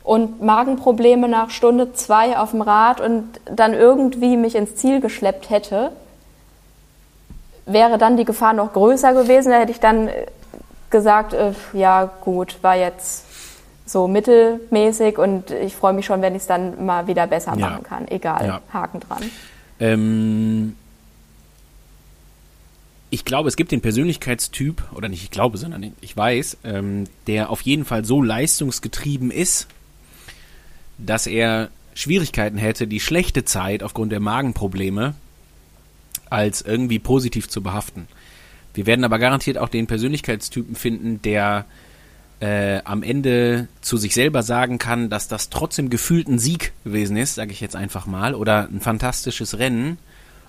und Magenprobleme nach Stunde zwei auf dem Rad und dann irgendwie mich ins Ziel geschleppt hätte, wäre dann die Gefahr noch größer gewesen? Da hätte ich dann gesagt, äh, ja gut, war jetzt so mittelmäßig und ich freue mich schon, wenn ich es dann mal wieder besser ja. machen kann. Egal, ja. Haken dran. Ähm, ich glaube, es gibt den Persönlichkeitstyp, oder nicht ich glaube, sondern ich weiß, ähm, der auf jeden Fall so leistungsgetrieben ist, dass er Schwierigkeiten hätte, die schlechte Zeit aufgrund der Magenprobleme als irgendwie positiv zu behaften. Wir werden aber garantiert auch den Persönlichkeitstypen finden, der äh, am Ende zu sich selber sagen kann, dass das trotzdem gefühlt ein Sieg gewesen ist, sage ich jetzt einfach mal, oder ein fantastisches Rennen,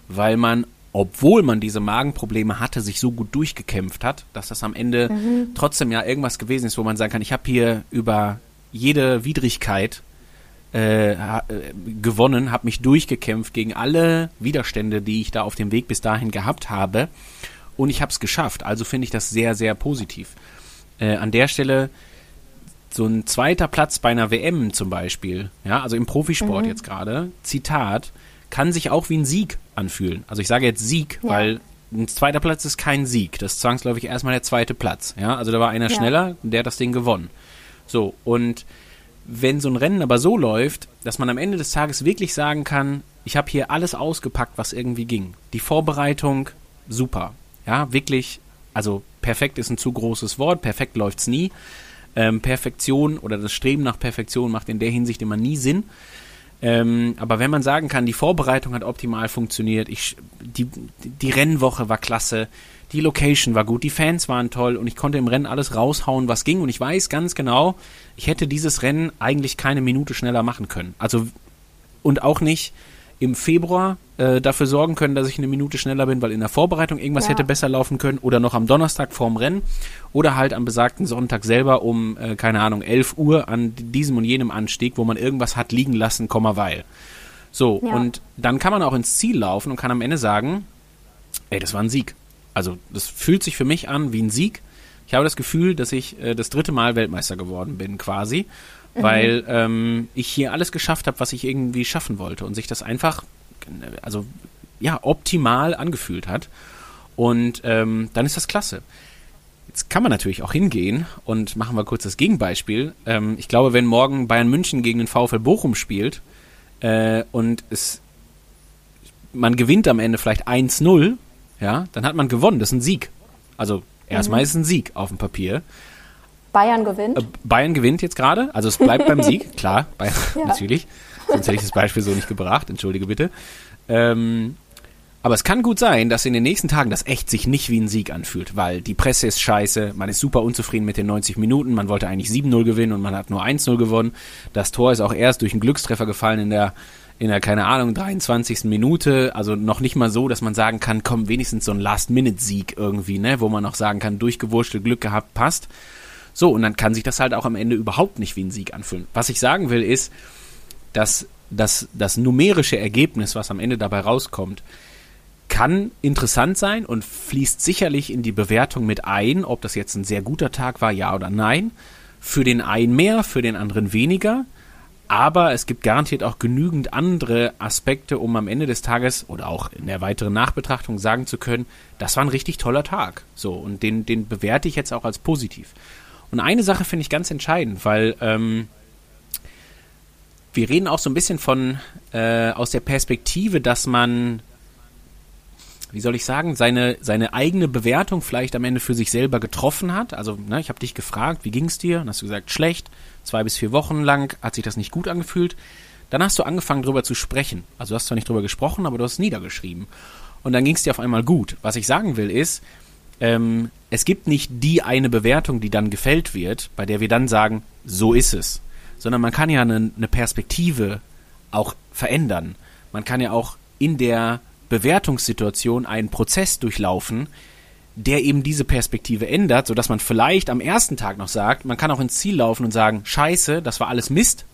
weil man, obwohl man diese Magenprobleme hatte, sich so gut durchgekämpft hat, dass das am Ende mhm. trotzdem ja irgendwas gewesen ist, wo man sagen kann, ich habe hier über jede Widrigkeit äh, äh gewonnen, habe mich durchgekämpft gegen alle Widerstände, die ich da auf dem Weg bis dahin gehabt habe und ich habe es geschafft. Also finde ich das sehr, sehr positiv äh, an der Stelle so ein zweiter Platz bei einer WM zum Beispiel, ja, also im Profisport mhm. jetzt gerade, Zitat, kann sich auch wie ein Sieg anfühlen. Also ich sage jetzt Sieg, ja. weil ein zweiter Platz ist kein Sieg. Das ist zwangsläufig erstmal der zweite Platz. Ja, also da war einer ja. schneller, der hat das Ding gewonnen. So, und wenn so ein Rennen aber so läuft, dass man am Ende des Tages wirklich sagen kann, ich habe hier alles ausgepackt, was irgendwie ging. Die Vorbereitung, super. Ja, wirklich, also perfekt ist ein zu großes Wort, perfekt läuft's nie. Ähm, Perfektion oder das Streben nach Perfektion macht in der Hinsicht immer nie Sinn. Ähm, aber wenn man sagen kann, die Vorbereitung hat optimal funktioniert, ich, die, die Rennwoche war klasse, die Location war gut, die Fans waren toll und ich konnte im Rennen alles raushauen, was ging. Und ich weiß ganz genau, ich hätte dieses Rennen eigentlich keine Minute schneller machen können. Also und auch nicht im Februar äh, dafür sorgen können, dass ich eine Minute schneller bin, weil in der Vorbereitung irgendwas ja. hätte besser laufen können oder noch am Donnerstag vorm Rennen oder halt am besagten Sonntag selber um, äh, keine Ahnung, 11 Uhr an diesem und jenem Anstieg, wo man irgendwas hat liegen lassen, Komma, weil. So, ja. und dann kann man auch ins Ziel laufen und kann am Ende sagen, ey, das war ein Sieg. Also, das fühlt sich für mich an wie ein Sieg. Ich habe das Gefühl, dass ich äh, das dritte Mal Weltmeister geworden bin, quasi weil mhm. ähm, ich hier alles geschafft habe, was ich irgendwie schaffen wollte und sich das einfach, also ja, optimal angefühlt hat. Und ähm, dann ist das klasse. Jetzt kann man natürlich auch hingehen und machen wir kurz das Gegenbeispiel. Ähm, ich glaube, wenn morgen Bayern München gegen den VfL Bochum spielt äh, und es man gewinnt am Ende vielleicht 1-0, ja, dann hat man gewonnen. Das ist ein Sieg. Also erstmal mhm. ist es ein Sieg auf dem Papier. Bayern gewinnt. Äh, Bayern gewinnt jetzt gerade, also es bleibt beim Sieg, [LAUGHS] klar, Bayern, ja. natürlich. Sonst hätte ich das Beispiel so nicht gebracht, entschuldige bitte. Ähm, Aber es kann gut sein, dass in den nächsten Tagen das echt sich nicht wie ein Sieg anfühlt, weil die Presse ist scheiße, man ist super unzufrieden mit den 90 Minuten, man wollte eigentlich 7-0 gewinnen und man hat nur 1-0 gewonnen. Das Tor ist auch erst durch einen Glückstreffer gefallen in der, in der, keine Ahnung, 23. Minute. Also noch nicht mal so, dass man sagen kann, komm, wenigstens so ein Last-Minute-Sieg irgendwie, ne, wo man auch sagen kann, durchgewurschtelt, Glück gehabt, passt. So, und dann kann sich das halt auch am Ende überhaupt nicht wie ein Sieg anfühlen. Was ich sagen will, ist, dass das, das numerische Ergebnis, was am Ende dabei rauskommt, kann interessant sein und fließt sicherlich in die Bewertung mit ein, ob das jetzt ein sehr guter Tag war, ja oder nein. Für den einen mehr, für den anderen weniger. Aber es gibt garantiert auch genügend andere Aspekte, um am Ende des Tages oder auch in der weiteren Nachbetrachtung sagen zu können, das war ein richtig toller Tag. So, und den, den bewerte ich jetzt auch als positiv. Und eine Sache finde ich ganz entscheidend, weil ähm, wir reden auch so ein bisschen von äh, aus der Perspektive, dass man wie soll ich sagen, seine, seine eigene Bewertung vielleicht am Ende für sich selber getroffen hat. Also, ne, ich habe dich gefragt, wie ging es dir? Und hast du gesagt, schlecht. Zwei bis vier Wochen lang hat sich das nicht gut angefühlt. Dann hast du angefangen, darüber zu sprechen. Also du hast zwar nicht darüber gesprochen, aber du hast es niedergeschrieben. Und dann ging es dir auf einmal gut. Was ich sagen will ist, ähm, es gibt nicht die eine Bewertung, die dann gefällt wird, bei der wir dann sagen, so ist es. Sondern man kann ja eine, eine Perspektive auch verändern. Man kann ja auch in der Bewertungssituation einen Prozess durchlaufen, der eben diese Perspektive ändert, sodass man vielleicht am ersten Tag noch sagt, man kann auch ins Ziel laufen und sagen, scheiße, das war alles Mist.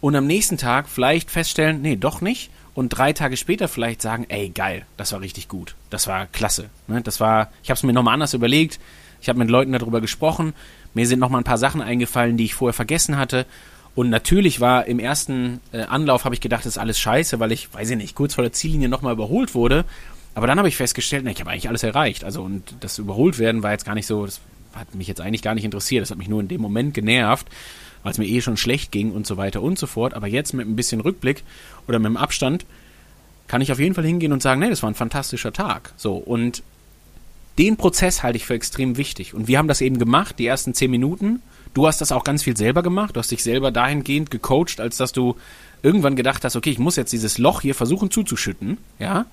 Und am nächsten Tag vielleicht feststellen, nee, doch nicht. Und drei Tage später vielleicht sagen, ey, geil, das war richtig gut. Das war klasse. Ne? Das war, ich habe es mir nochmal anders überlegt. Ich habe mit Leuten darüber gesprochen. Mir sind nochmal ein paar Sachen eingefallen, die ich vorher vergessen hatte. Und natürlich war im ersten äh, Anlauf, habe ich gedacht, das ist alles scheiße, weil ich, weiß ich nicht, kurz vor der Ziellinie nochmal überholt wurde. Aber dann habe ich festgestellt, na, ich habe eigentlich alles erreicht. Also und das überholt werden war jetzt gar nicht so, das hat mich jetzt eigentlich gar nicht interessiert. Das hat mich nur in dem Moment genervt, weil es mir eh schon schlecht ging und so weiter und so fort. Aber jetzt mit ein bisschen Rückblick oder mit dem Abstand kann ich auf jeden Fall hingehen und sagen, nee, das war ein fantastischer Tag. So und den Prozess halte ich für extrem wichtig. Und wir haben das eben gemacht, die ersten zehn Minuten. Du hast das auch ganz viel selber gemacht. Du hast dich selber dahingehend gecoacht, als dass du irgendwann gedacht hast, okay, ich muss jetzt dieses Loch hier versuchen zuzuschütten, ja.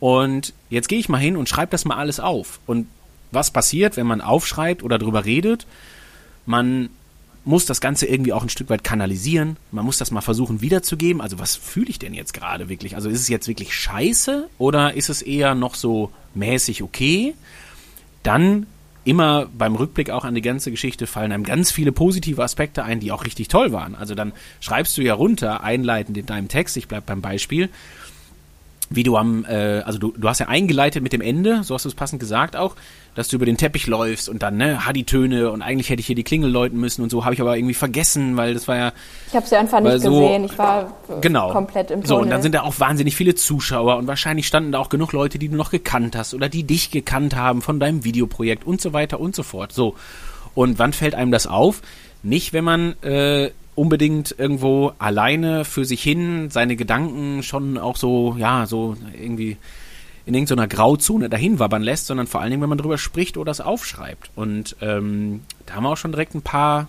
Und jetzt gehe ich mal hin und schreibe das mal alles auf. Und was passiert, wenn man aufschreibt oder drüber redet? Man muss das Ganze irgendwie auch ein Stück weit kanalisieren. Man muss das mal versuchen wiederzugeben. Also was fühle ich denn jetzt gerade wirklich? Also ist es jetzt wirklich scheiße oder ist es eher noch so mäßig okay? Dann immer beim Rückblick auch an die ganze Geschichte fallen einem ganz viele positive Aspekte ein, die auch richtig toll waren. Also dann schreibst du ja runter, einleitend in deinem Text, ich bleib beim Beispiel, wie du am, äh, also du, du hast ja eingeleitet mit dem Ende, so hast du es passend gesagt auch, dass du über den Teppich läufst und dann, ne, Hadi-Töne und eigentlich hätte ich hier die Klingel läuten müssen und so, habe ich aber irgendwie vergessen, weil das war ja. Ich habe sie einfach nicht so, gesehen, ich war genau, komplett im Tunnel. So, und dann sind da auch wahnsinnig viele Zuschauer und wahrscheinlich standen da auch genug Leute, die du noch gekannt hast oder die dich gekannt haben von deinem Videoprojekt und so weiter und so fort. So. Und wann fällt einem das auf? Nicht, wenn man äh, unbedingt irgendwo alleine für sich hin seine Gedanken schon auch so, ja, so irgendwie in irgendeiner Grauzone dahin wabbern lässt, sondern vor allen Dingen, wenn man drüber spricht oder es aufschreibt. Und ähm, da haben wir auch schon direkt ein paar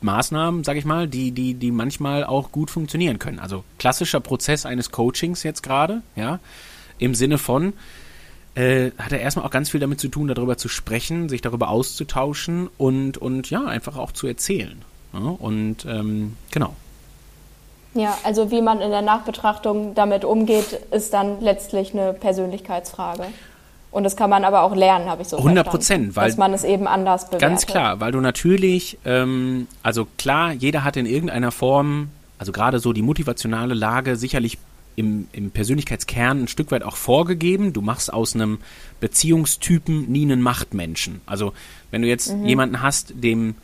Maßnahmen, sag ich mal, die, die, die manchmal auch gut funktionieren können. Also klassischer Prozess eines Coachings jetzt gerade, ja, im Sinne von, äh, hat er erstmal auch ganz viel damit zu tun, darüber zu sprechen, sich darüber auszutauschen und, und ja, einfach auch zu erzählen. Ja, und ähm, genau. Ja, also wie man in der Nachbetrachtung damit umgeht, ist dann letztlich eine Persönlichkeitsfrage. Und das kann man aber auch lernen, habe ich so 100 Prozent, weil dass man es eben anders bewertet. Ganz klar, weil du natürlich, ähm, also klar, jeder hat in irgendeiner Form, also gerade so die motivationale Lage sicherlich im, im Persönlichkeitskern ein Stück weit auch vorgegeben. Du machst aus einem Beziehungstypen nie einen Machtmenschen. Also wenn du jetzt mhm. jemanden hast, dem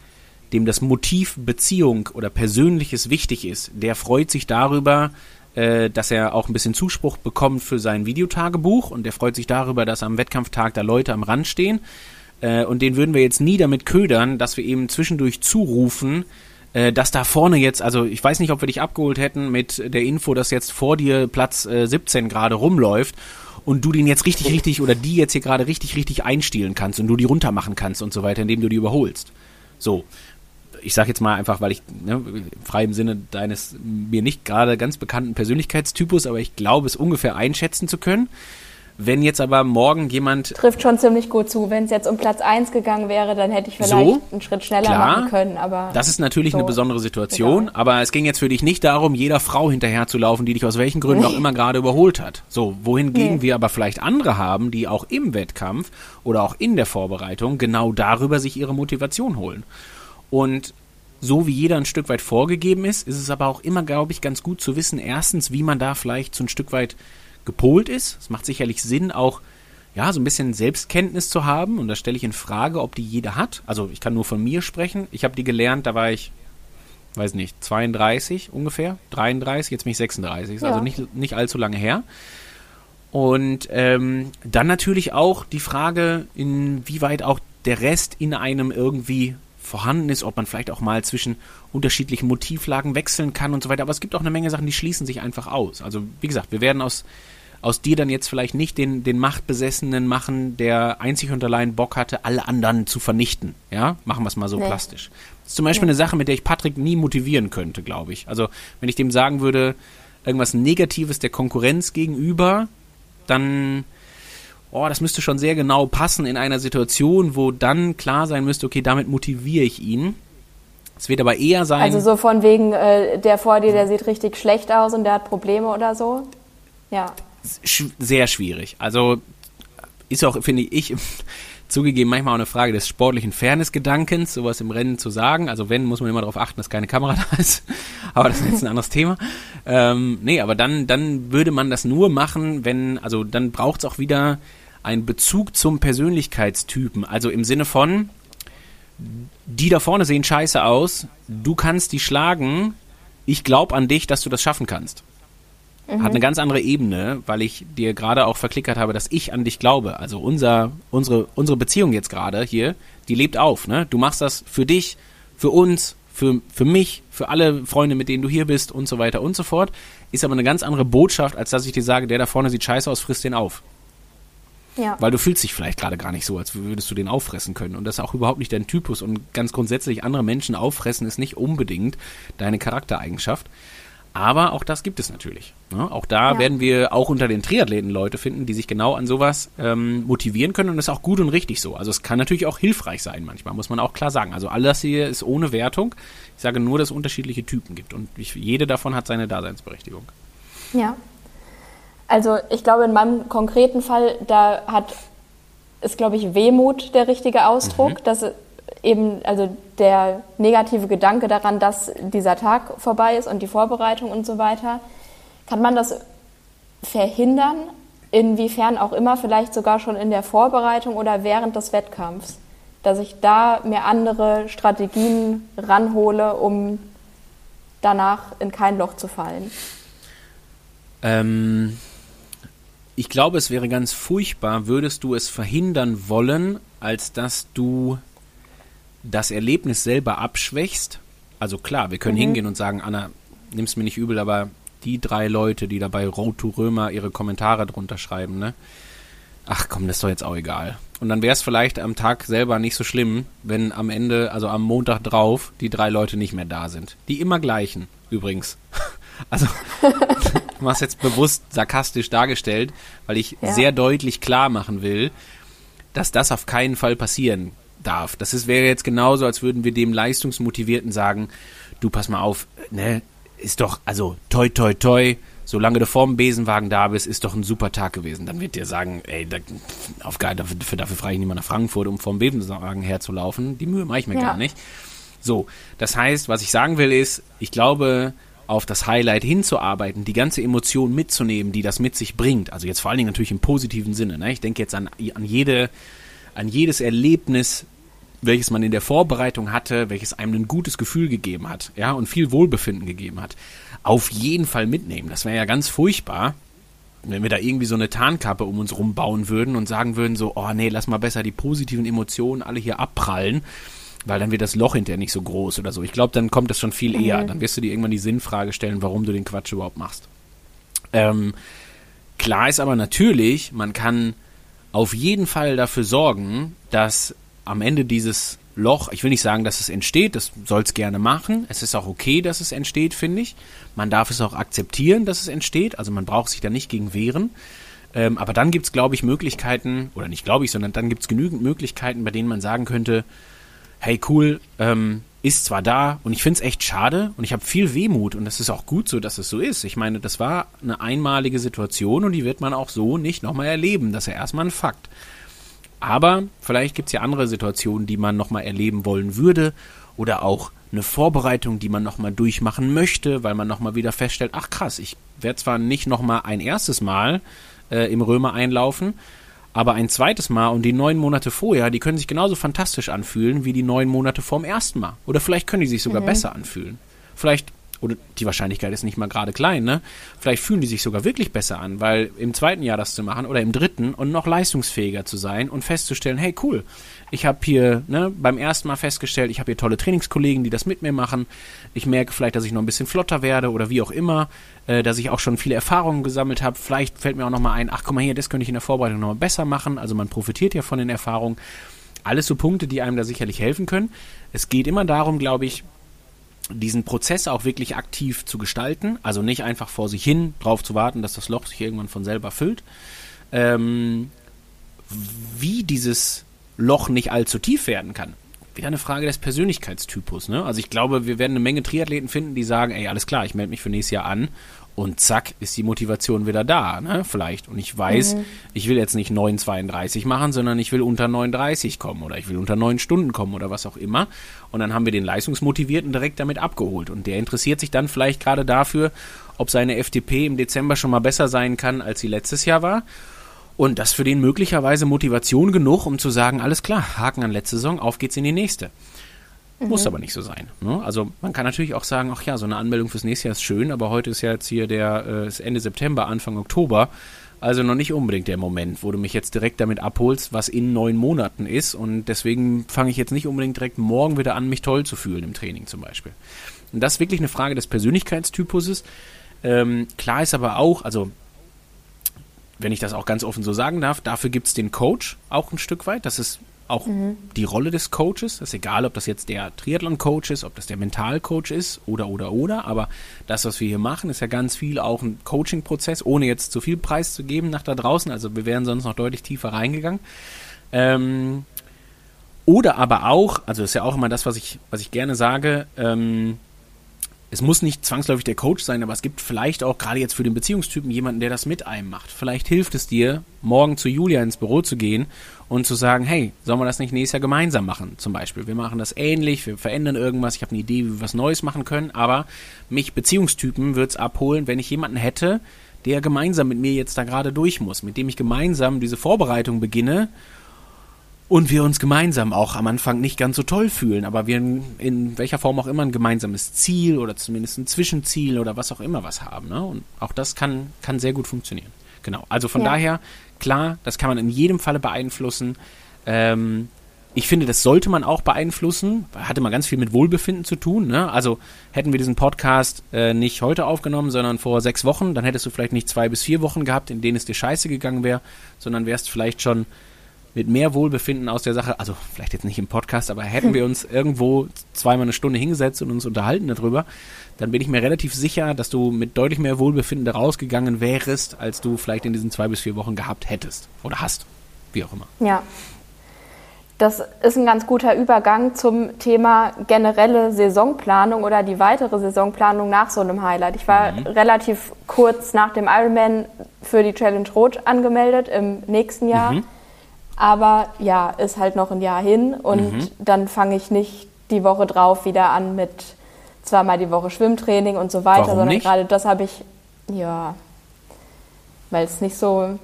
dem das Motiv Beziehung oder Persönliches wichtig ist, der freut sich darüber, äh, dass er auch ein bisschen Zuspruch bekommt für sein Videotagebuch und der freut sich darüber, dass am Wettkampftag da Leute am Rand stehen. Äh, und den würden wir jetzt nie damit ködern, dass wir eben zwischendurch zurufen, äh, dass da vorne jetzt, also ich weiß nicht, ob wir dich abgeholt hätten mit der Info, dass jetzt vor dir Platz 17 gerade rumläuft und du den jetzt richtig, richtig oder die jetzt hier gerade richtig, richtig einstielen kannst und du die runtermachen kannst und so weiter, indem du die überholst. So ich sage jetzt mal einfach, weil ich ne, frei im Sinne deines mir nicht gerade ganz bekannten Persönlichkeitstypus, aber ich glaube es ungefähr einschätzen zu können. Wenn jetzt aber morgen jemand. Trifft schon ziemlich gut zu. Wenn es jetzt um Platz 1 gegangen wäre, dann hätte ich vielleicht so, einen Schritt schneller klar, machen können. Aber das ist natürlich so eine besondere Situation. Egal. Aber es ging jetzt für dich nicht darum, jeder Frau hinterherzulaufen, die dich aus welchen Gründen auch immer gerade überholt hat. So, wohingegen nee. wir aber vielleicht andere haben, die auch im Wettkampf oder auch in der Vorbereitung genau darüber sich ihre Motivation holen. Und so wie jeder ein Stück weit vorgegeben ist, ist es aber auch immer, glaube ich, ganz gut zu wissen, erstens, wie man da vielleicht so ein Stück weit gepolt ist. Es macht sicherlich Sinn, auch ja, so ein bisschen Selbstkenntnis zu haben. Und da stelle ich in Frage, ob die jeder hat. Also ich kann nur von mir sprechen. Ich habe die gelernt, da war ich, weiß nicht, 32 ungefähr, 33, jetzt bin ich 36. Ist ja. also nicht, nicht allzu lange her. Und ähm, dann natürlich auch die Frage, inwieweit auch der Rest in einem irgendwie vorhanden ist, ob man vielleicht auch mal zwischen unterschiedlichen Motivlagen wechseln kann und so weiter. Aber es gibt auch eine Menge Sachen, die schließen sich einfach aus. Also wie gesagt, wir werden aus aus dir dann jetzt vielleicht nicht den, den Machtbesessenen machen, der einzig und allein Bock hatte, alle anderen zu vernichten. Ja, machen wir es mal so nee. plastisch. Das ist zum Beispiel nee. eine Sache, mit der ich Patrick nie motivieren könnte, glaube ich. Also, wenn ich dem sagen würde, irgendwas Negatives der Konkurrenz gegenüber, dann, oh, das müsste schon sehr genau passen in einer Situation, wo dann klar sein müsste, okay, damit motiviere ich ihn. Es wird aber eher sein. Also so von wegen, äh, der vor dir, der sieht richtig schlecht aus und der hat Probleme oder so. Ja sehr schwierig. Also ist auch, finde ich, [LAUGHS] zugegeben manchmal auch eine Frage des sportlichen Fairness-Gedankens, sowas im Rennen zu sagen. Also wenn, muss man immer darauf achten, dass keine Kamera [LAUGHS] da ist. Aber das ist jetzt ein anderes Thema. Ähm, nee, aber dann, dann würde man das nur machen, wenn, also dann braucht es auch wieder einen Bezug zum Persönlichkeitstypen. Also im Sinne von, die da vorne sehen scheiße aus, du kannst die schlagen, ich glaube an dich, dass du das schaffen kannst. Mhm. Hat eine ganz andere Ebene, weil ich dir gerade auch verklickert habe, dass ich an dich glaube. Also unser, unsere, unsere Beziehung jetzt gerade hier, die lebt auf. Ne? Du machst das für dich, für uns, für, für mich, für alle Freunde, mit denen du hier bist und so weiter und so fort. Ist aber eine ganz andere Botschaft, als dass ich dir sage, der da vorne sieht scheiße aus, frisst den auf. Ja. Weil du fühlst dich vielleicht gerade gar nicht so, als würdest du den auffressen können. Und das ist auch überhaupt nicht dein Typus. Und ganz grundsätzlich andere Menschen auffressen ist nicht unbedingt deine Charaktereigenschaft. Aber auch das gibt es natürlich. Ne? Auch da ja. werden wir auch unter den Triathleten Leute finden, die sich genau an sowas ähm, motivieren können und das ist auch gut und richtig so. Also es kann natürlich auch hilfreich sein manchmal, muss man auch klar sagen. Also alles hier ist ohne Wertung. Ich sage nur, dass es unterschiedliche Typen gibt und ich, jede davon hat seine Daseinsberechtigung. Ja. Also ich glaube, in meinem konkreten Fall, da hat ist, glaube ich, Wehmut der richtige Ausdruck, mhm. dass eben, also der negative Gedanke daran, dass dieser Tag vorbei ist und die Vorbereitung und so weiter, kann man das verhindern, inwiefern auch immer, vielleicht sogar schon in der Vorbereitung oder während des Wettkampfs, dass ich da mir andere Strategien ranhole, um danach in kein Loch zu fallen? Ähm, ich glaube, es wäre ganz furchtbar, würdest du es verhindern wollen, als dass du das Erlebnis selber abschwächst. Also klar, wir können mhm. hingehen und sagen, Anna, nimm's mir nicht übel, aber die drei Leute, die dabei Road to Römer ihre Kommentare drunter schreiben, ne? Ach komm, das ist doch jetzt auch egal. Und dann wäre es vielleicht am Tag selber nicht so schlimm, wenn am Ende, also am Montag drauf, die drei Leute nicht mehr da sind. Die immer gleichen, übrigens. [LAUGHS] Also, [LAUGHS] du hast jetzt bewusst sarkastisch dargestellt, weil ich ja. sehr deutlich klar machen will, dass das auf keinen Fall passieren darf. Das ist, wäre jetzt genauso, als würden wir dem Leistungsmotivierten sagen, du pass mal auf, ne, ist doch, also toi toi toi, solange du vorm Besenwagen da bist, ist doch ein super Tag gewesen. Dann wird dir sagen, ey, da, auf dafür, dafür frage ich niemand nach Frankfurt, um vorm Besenwagen herzulaufen. Die Mühe mache ich mir ja. gar nicht. So, das heißt, was ich sagen will ist, ich glaube, auf das Highlight hinzuarbeiten, die ganze Emotion mitzunehmen, die das mit sich bringt. Also jetzt vor allen Dingen natürlich im positiven Sinne. Ne? Ich denke jetzt an, an jede, an jedes Erlebnis, welches man in der Vorbereitung hatte, welches einem ein gutes Gefühl gegeben hat, ja, und viel Wohlbefinden gegeben hat, auf jeden Fall mitnehmen. Das wäre ja ganz furchtbar, wenn wir da irgendwie so eine Tarnkappe um uns rumbauen würden und sagen würden so, oh nee, lass mal besser die positiven Emotionen alle hier abprallen, weil dann wird das Loch hinterher nicht so groß oder so. Ich glaube, dann kommt das schon viel eher. Mhm. Dann wirst du dir irgendwann die Sinnfrage stellen, warum du den Quatsch überhaupt machst. Ähm, klar ist aber natürlich, man kann auf jeden Fall dafür sorgen, dass am Ende dieses Loch, ich will nicht sagen, dass es entsteht, das soll es gerne machen. Es ist auch okay, dass es entsteht, finde ich. Man darf es auch akzeptieren, dass es entsteht. Also man braucht sich da nicht gegen wehren. Ähm, aber dann gibt es, glaube ich, Möglichkeiten, oder nicht glaube ich, sondern dann gibt es genügend Möglichkeiten, bei denen man sagen könnte, hey cool, ähm, ist zwar da und ich finde es echt schade und ich habe viel Wehmut und das ist auch gut so, dass es so ist. Ich meine, das war eine einmalige Situation und die wird man auch so nicht nochmal erleben. Das ist ja erstmal ein Fakt. Aber vielleicht gibt es ja andere Situationen, die man nochmal erleben wollen würde oder auch eine Vorbereitung, die man nochmal durchmachen möchte, weil man nochmal wieder feststellt, ach krass, ich werde zwar nicht nochmal ein erstes Mal äh, im Römer einlaufen, aber ein zweites Mal und die neun Monate vorher, die können sich genauso fantastisch anfühlen wie die neun Monate vorm ersten Mal. Oder vielleicht können die sich sogar mhm. besser anfühlen. Vielleicht oder die Wahrscheinlichkeit ist nicht mal gerade klein, ne? Vielleicht fühlen die sich sogar wirklich besser an, weil im zweiten Jahr das zu machen oder im dritten und noch leistungsfähiger zu sein und festzustellen, hey cool, ich habe hier ne, beim ersten Mal festgestellt, ich habe hier tolle Trainingskollegen, die das mit mir machen. Ich merke vielleicht, dass ich noch ein bisschen flotter werde oder wie auch immer, äh, dass ich auch schon viele Erfahrungen gesammelt habe. Vielleicht fällt mir auch nochmal ein, ach guck mal hier, das könnte ich in der Vorbereitung nochmal besser machen. Also man profitiert ja von den Erfahrungen. Alles so Punkte, die einem da sicherlich helfen können. Es geht immer darum, glaube ich, diesen Prozess auch wirklich aktiv zu gestalten, also nicht einfach vor sich hin drauf zu warten, dass das Loch sich irgendwann von selber füllt. Ähm, wie dieses Loch nicht allzu tief werden kann. Wieder eine Frage des Persönlichkeitstypus. Ne? Also ich glaube, wir werden eine Menge Triathleten finden, die sagen, ey, alles klar, ich melde mich für nächstes Jahr an und zack, ist die Motivation wieder da, ne? Vielleicht. Und ich weiß, mhm. ich will jetzt nicht 9,32 machen, sondern ich will unter 9,30 kommen oder ich will unter 9 Stunden kommen oder was auch immer. Und dann haben wir den Leistungsmotivierten direkt damit abgeholt. Und der interessiert sich dann vielleicht gerade dafür, ob seine FTP im Dezember schon mal besser sein kann, als sie letztes Jahr war. Und das für den möglicherweise Motivation genug, um zu sagen, alles klar, Haken an letzte Saison, auf geht's in die nächste. Mhm. Muss aber nicht so sein. Ne? Also man kann natürlich auch sagen, ach ja, so eine Anmeldung fürs nächste Jahr ist schön, aber heute ist ja jetzt hier der äh, Ende September, Anfang Oktober. Also noch nicht unbedingt der Moment, wo du mich jetzt direkt damit abholst, was in neun Monaten ist. Und deswegen fange ich jetzt nicht unbedingt direkt morgen wieder an, mich toll zu fühlen im Training zum Beispiel. Und das ist wirklich eine Frage des Persönlichkeitstypuses. Ähm, klar ist aber auch, also wenn ich das auch ganz offen so sagen darf, dafür gibt es den Coach auch ein Stück weit. Das ist auch mhm. die Rolle des Coaches. Das ist egal, ob das jetzt der Triathlon-Coach ist, ob das der Mental-Coach ist oder, oder, oder. Aber das, was wir hier machen, ist ja ganz viel auch ein Coaching-Prozess, ohne jetzt zu viel Preis zu geben nach da draußen. Also wir wären sonst noch deutlich tiefer reingegangen. Ähm, oder aber auch, also das ist ja auch immer das, was ich, was ich gerne sage, ähm, es muss nicht zwangsläufig der Coach sein, aber es gibt vielleicht auch gerade jetzt für den Beziehungstypen jemanden, der das mit einem macht. Vielleicht hilft es dir, morgen zu Julia ins Büro zu gehen und zu sagen, hey, sollen wir das nicht nächstes Jahr gemeinsam machen, zum Beispiel. Wir machen das ähnlich, wir verändern irgendwas, ich habe eine Idee, wie wir was Neues machen können, aber mich Beziehungstypen wird es abholen, wenn ich jemanden hätte, der gemeinsam mit mir jetzt da gerade durch muss, mit dem ich gemeinsam diese Vorbereitung beginne und wir uns gemeinsam auch am Anfang nicht ganz so toll fühlen, aber wir in, in, welcher Form auch immer ein gemeinsames Ziel oder zumindest ein Zwischenziel oder was auch immer was haben. Ne? Und auch das kann, kann sehr gut funktionieren. Genau. Also von ja. daher, klar, das kann man in jedem Falle beeinflussen. Ähm, ich finde, das sollte man auch beeinflussen. Hatte mal ganz viel mit Wohlbefinden zu tun. Ne? Also hätten wir diesen Podcast äh, nicht heute aufgenommen, sondern vor sechs Wochen, dann hättest du vielleicht nicht zwei bis vier Wochen gehabt, in denen es dir scheiße gegangen wäre, sondern wärst vielleicht schon mit mehr Wohlbefinden aus der Sache, also vielleicht jetzt nicht im Podcast, aber hätten wir [LAUGHS] uns irgendwo zweimal eine Stunde hingesetzt und uns unterhalten darüber, dann bin ich mir relativ sicher, dass du mit deutlich mehr Wohlbefinden da rausgegangen wärst, als du vielleicht in diesen zwei bis vier Wochen gehabt hättest oder hast. Wie auch immer. Ja. Das ist ein ganz guter Übergang zum Thema generelle Saisonplanung oder die weitere Saisonplanung nach so einem Highlight. Ich war mhm. relativ kurz nach dem Ironman für die Challenge Rot angemeldet im nächsten Jahr. Mhm. Aber ja, ist halt noch ein Jahr hin und mhm. dann fange ich nicht die Woche drauf wieder an mit zweimal die Woche Schwimmtraining und so weiter, Warum sondern nicht? gerade das habe ich, ja, weil es nicht so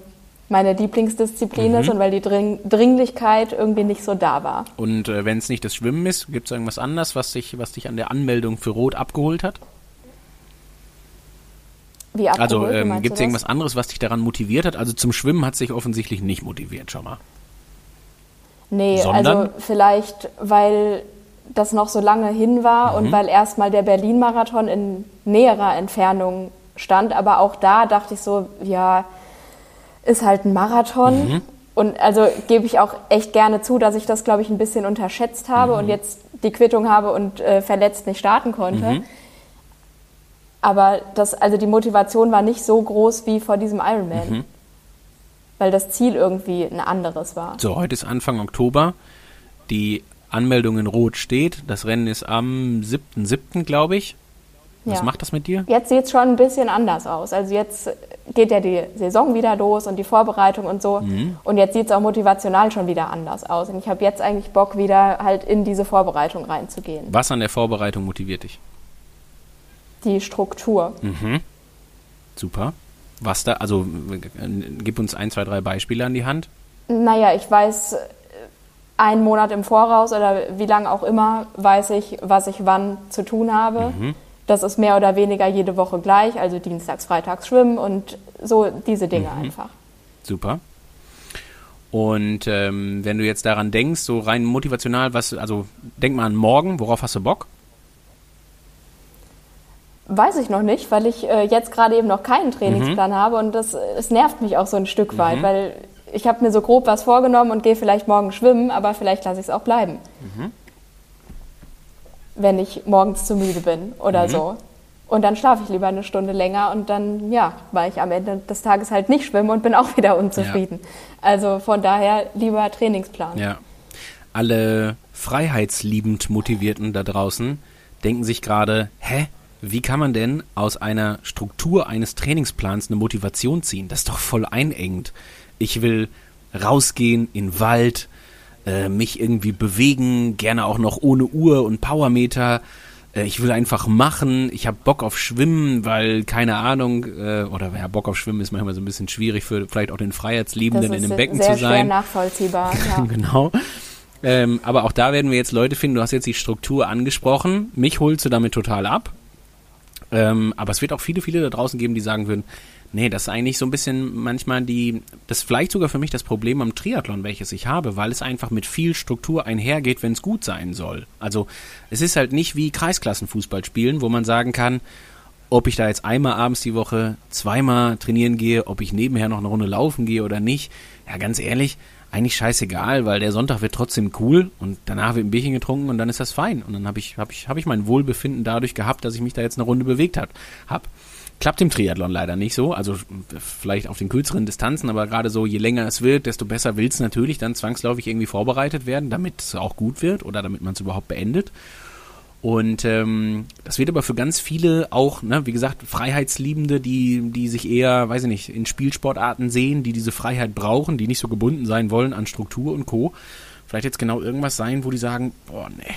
meine Lieblingsdisziplin mhm. ist und weil die Dring Dringlichkeit irgendwie nicht so da war. Und äh, wenn es nicht das Schwimmen ist, gibt es irgendwas anderes, was dich, was dich an der Anmeldung für Rot abgeholt hat? Wie abgeholt? Also ähm, gibt es irgendwas anderes, was dich daran motiviert hat? Also zum Schwimmen hat sich offensichtlich nicht motiviert, schau mal. Nee, Sondern? also vielleicht, weil das noch so lange hin war mhm. und weil erstmal der Berlin-Marathon in näherer Entfernung stand. Aber auch da dachte ich so, ja, ist halt ein Marathon. Mhm. Und also gebe ich auch echt gerne zu, dass ich das, glaube ich, ein bisschen unterschätzt habe mhm. und jetzt die Quittung habe und äh, verletzt nicht starten konnte. Mhm. Aber das, also die Motivation war nicht so groß wie vor diesem Ironman. Weil das Ziel irgendwie ein anderes war. So, heute ist Anfang Oktober. Die Anmeldung in Rot steht. Das Rennen ist am 7.7., glaube ich. Was ja. macht das mit dir? Jetzt sieht es schon ein bisschen anders aus. Also jetzt geht ja die Saison wieder los und die Vorbereitung und so. Mhm. Und jetzt sieht es auch motivational schon wieder anders aus. Und ich habe jetzt eigentlich Bock, wieder halt in diese Vorbereitung reinzugehen. Was an der Vorbereitung motiviert dich? Die Struktur. Mhm. Super. Was da, also gib uns ein, zwei, drei Beispiele an die Hand. Naja, ich weiß einen Monat im Voraus oder wie lange auch immer, weiß ich, was ich wann zu tun habe. Mhm. Das ist mehr oder weniger jede Woche gleich, also dienstags, freitags schwimmen und so diese Dinge mhm. einfach. Super. Und ähm, wenn du jetzt daran denkst, so rein motivational, was, also denk mal an morgen, worauf hast du Bock? Weiß ich noch nicht, weil ich äh, jetzt gerade eben noch keinen Trainingsplan mhm. habe und das, es nervt mich auch so ein Stück weit, mhm. weil ich habe mir so grob was vorgenommen und gehe vielleicht morgen schwimmen, aber vielleicht lasse ich es auch bleiben. Mhm wenn ich morgens zu müde bin oder mhm. so. Und dann schlafe ich lieber eine Stunde länger und dann, ja, war ich am Ende des Tages halt nicht schwimmen und bin auch [LAUGHS] wieder unzufrieden. Ja. Also von daher lieber Trainingsplan. Ja. Alle freiheitsliebend Motivierten da draußen denken sich gerade, hä? Wie kann man denn aus einer Struktur eines Trainingsplans eine Motivation ziehen? Das ist doch voll einengend. Ich will rausgehen in den Wald, äh, mich irgendwie bewegen, gerne auch noch ohne Uhr und Powermeter. Äh, ich will einfach machen. Ich habe Bock auf Schwimmen, weil keine Ahnung äh, oder ja, Bock auf Schwimmen ist manchmal so ein bisschen schwierig für vielleicht auch den Freiheitsliebenden in dem Becken zu sein. Sehr nachvollziehbar. [LAUGHS] Ja. genau. Ähm, aber auch da werden wir jetzt Leute finden. Du hast jetzt die Struktur angesprochen. Mich holst du damit total ab. Ähm, aber es wird auch viele, viele da draußen geben, die sagen würden, Nee, das ist eigentlich so ein bisschen manchmal die, das ist vielleicht sogar für mich das Problem am Triathlon, welches ich habe, weil es einfach mit viel Struktur einhergeht, wenn es gut sein soll. Also es ist halt nicht wie Kreisklassenfußball spielen, wo man sagen kann, ob ich da jetzt einmal abends die Woche zweimal trainieren gehe, ob ich nebenher noch eine Runde laufen gehe oder nicht. Ja, ganz ehrlich, eigentlich scheißegal, weil der Sonntag wird trotzdem cool und danach wird ein Bierchen getrunken und dann ist das fein. Und dann habe ich, hab ich, hab ich mein Wohlbefinden dadurch gehabt, dass ich mich da jetzt eine Runde bewegt habe. Hab. Klappt im Triathlon leider nicht so, also vielleicht auf den kürzeren Distanzen, aber gerade so, je länger es wird, desto besser will es natürlich dann zwangsläufig irgendwie vorbereitet werden, damit es auch gut wird oder damit man es überhaupt beendet. Und ähm, das wird aber für ganz viele auch, ne, wie gesagt, Freiheitsliebende, die, die sich eher, weiß ich nicht, in Spielsportarten sehen, die diese Freiheit brauchen, die nicht so gebunden sein wollen an Struktur und Co. Vielleicht jetzt genau irgendwas sein, wo die sagen, boah, nee,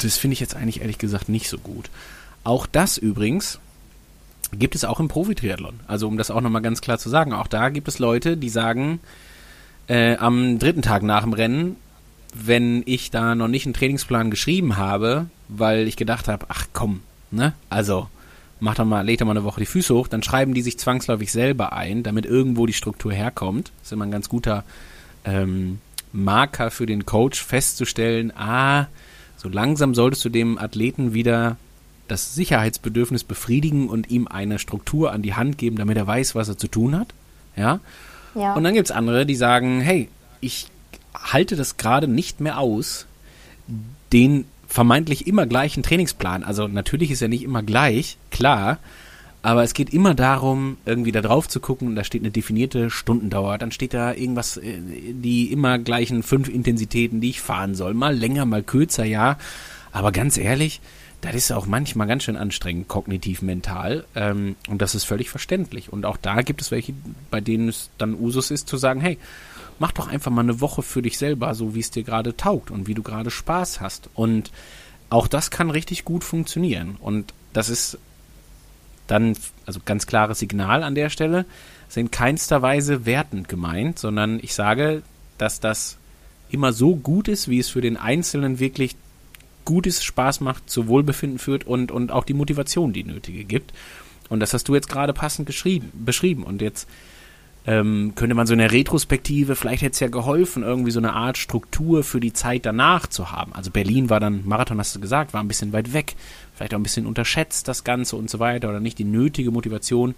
das finde ich jetzt eigentlich ehrlich gesagt nicht so gut. Auch das übrigens gibt es auch im Profi-Triathlon. Also um das auch nochmal ganz klar zu sagen, auch da gibt es Leute, die sagen, äh, am dritten Tag nach dem Rennen, wenn ich da noch nicht einen Trainingsplan geschrieben habe, weil ich gedacht habe, ach komm, ne, also mach doch mal, leg doch mal eine Woche die Füße hoch, dann schreiben die sich zwangsläufig selber ein, damit irgendwo die Struktur herkommt. Das ist immer ein ganz guter ähm, Marker für den Coach festzustellen, ah, so langsam solltest du dem Athleten wieder das Sicherheitsbedürfnis befriedigen und ihm eine Struktur an die Hand geben, damit er weiß, was er zu tun hat. Ja. ja. Und dann gibt es andere, die sagen, hey, ich halte das gerade nicht mehr aus, den vermeintlich immer gleichen Trainingsplan. Also natürlich ist er nicht immer gleich, klar, aber es geht immer darum, irgendwie da drauf zu gucken, da steht eine definierte Stundendauer, dann steht da irgendwas, äh, die immer gleichen fünf Intensitäten, die ich fahren soll. Mal länger, mal kürzer, ja. Aber ganz ehrlich, das ist auch manchmal ganz schön anstrengend, kognitiv, mental. Ähm, und das ist völlig verständlich. Und auch da gibt es welche, bei denen es dann Usus ist, zu sagen, hey, mach doch einfach mal eine Woche für dich selber, so wie es dir gerade taugt und wie du gerade Spaß hast. Und auch das kann richtig gut funktionieren. Und das ist dann, also ganz klares Signal an der Stelle, sind keinster Weise wertend gemeint, sondern ich sage, dass das immer so gut ist, wie es für den Einzelnen wirklich Gutes Spaß macht, zu Wohlbefinden führt und, und auch die Motivation, die nötige gibt. Und das hast du jetzt gerade passend geschrieben, beschrieben. Und jetzt ähm, könnte man so in der Retrospektive, vielleicht hätte es ja geholfen, irgendwie so eine Art Struktur für die Zeit danach zu haben. Also Berlin war dann, Marathon hast du gesagt, war ein bisschen weit weg, vielleicht auch ein bisschen unterschätzt das Ganze und so weiter oder nicht die nötige Motivation.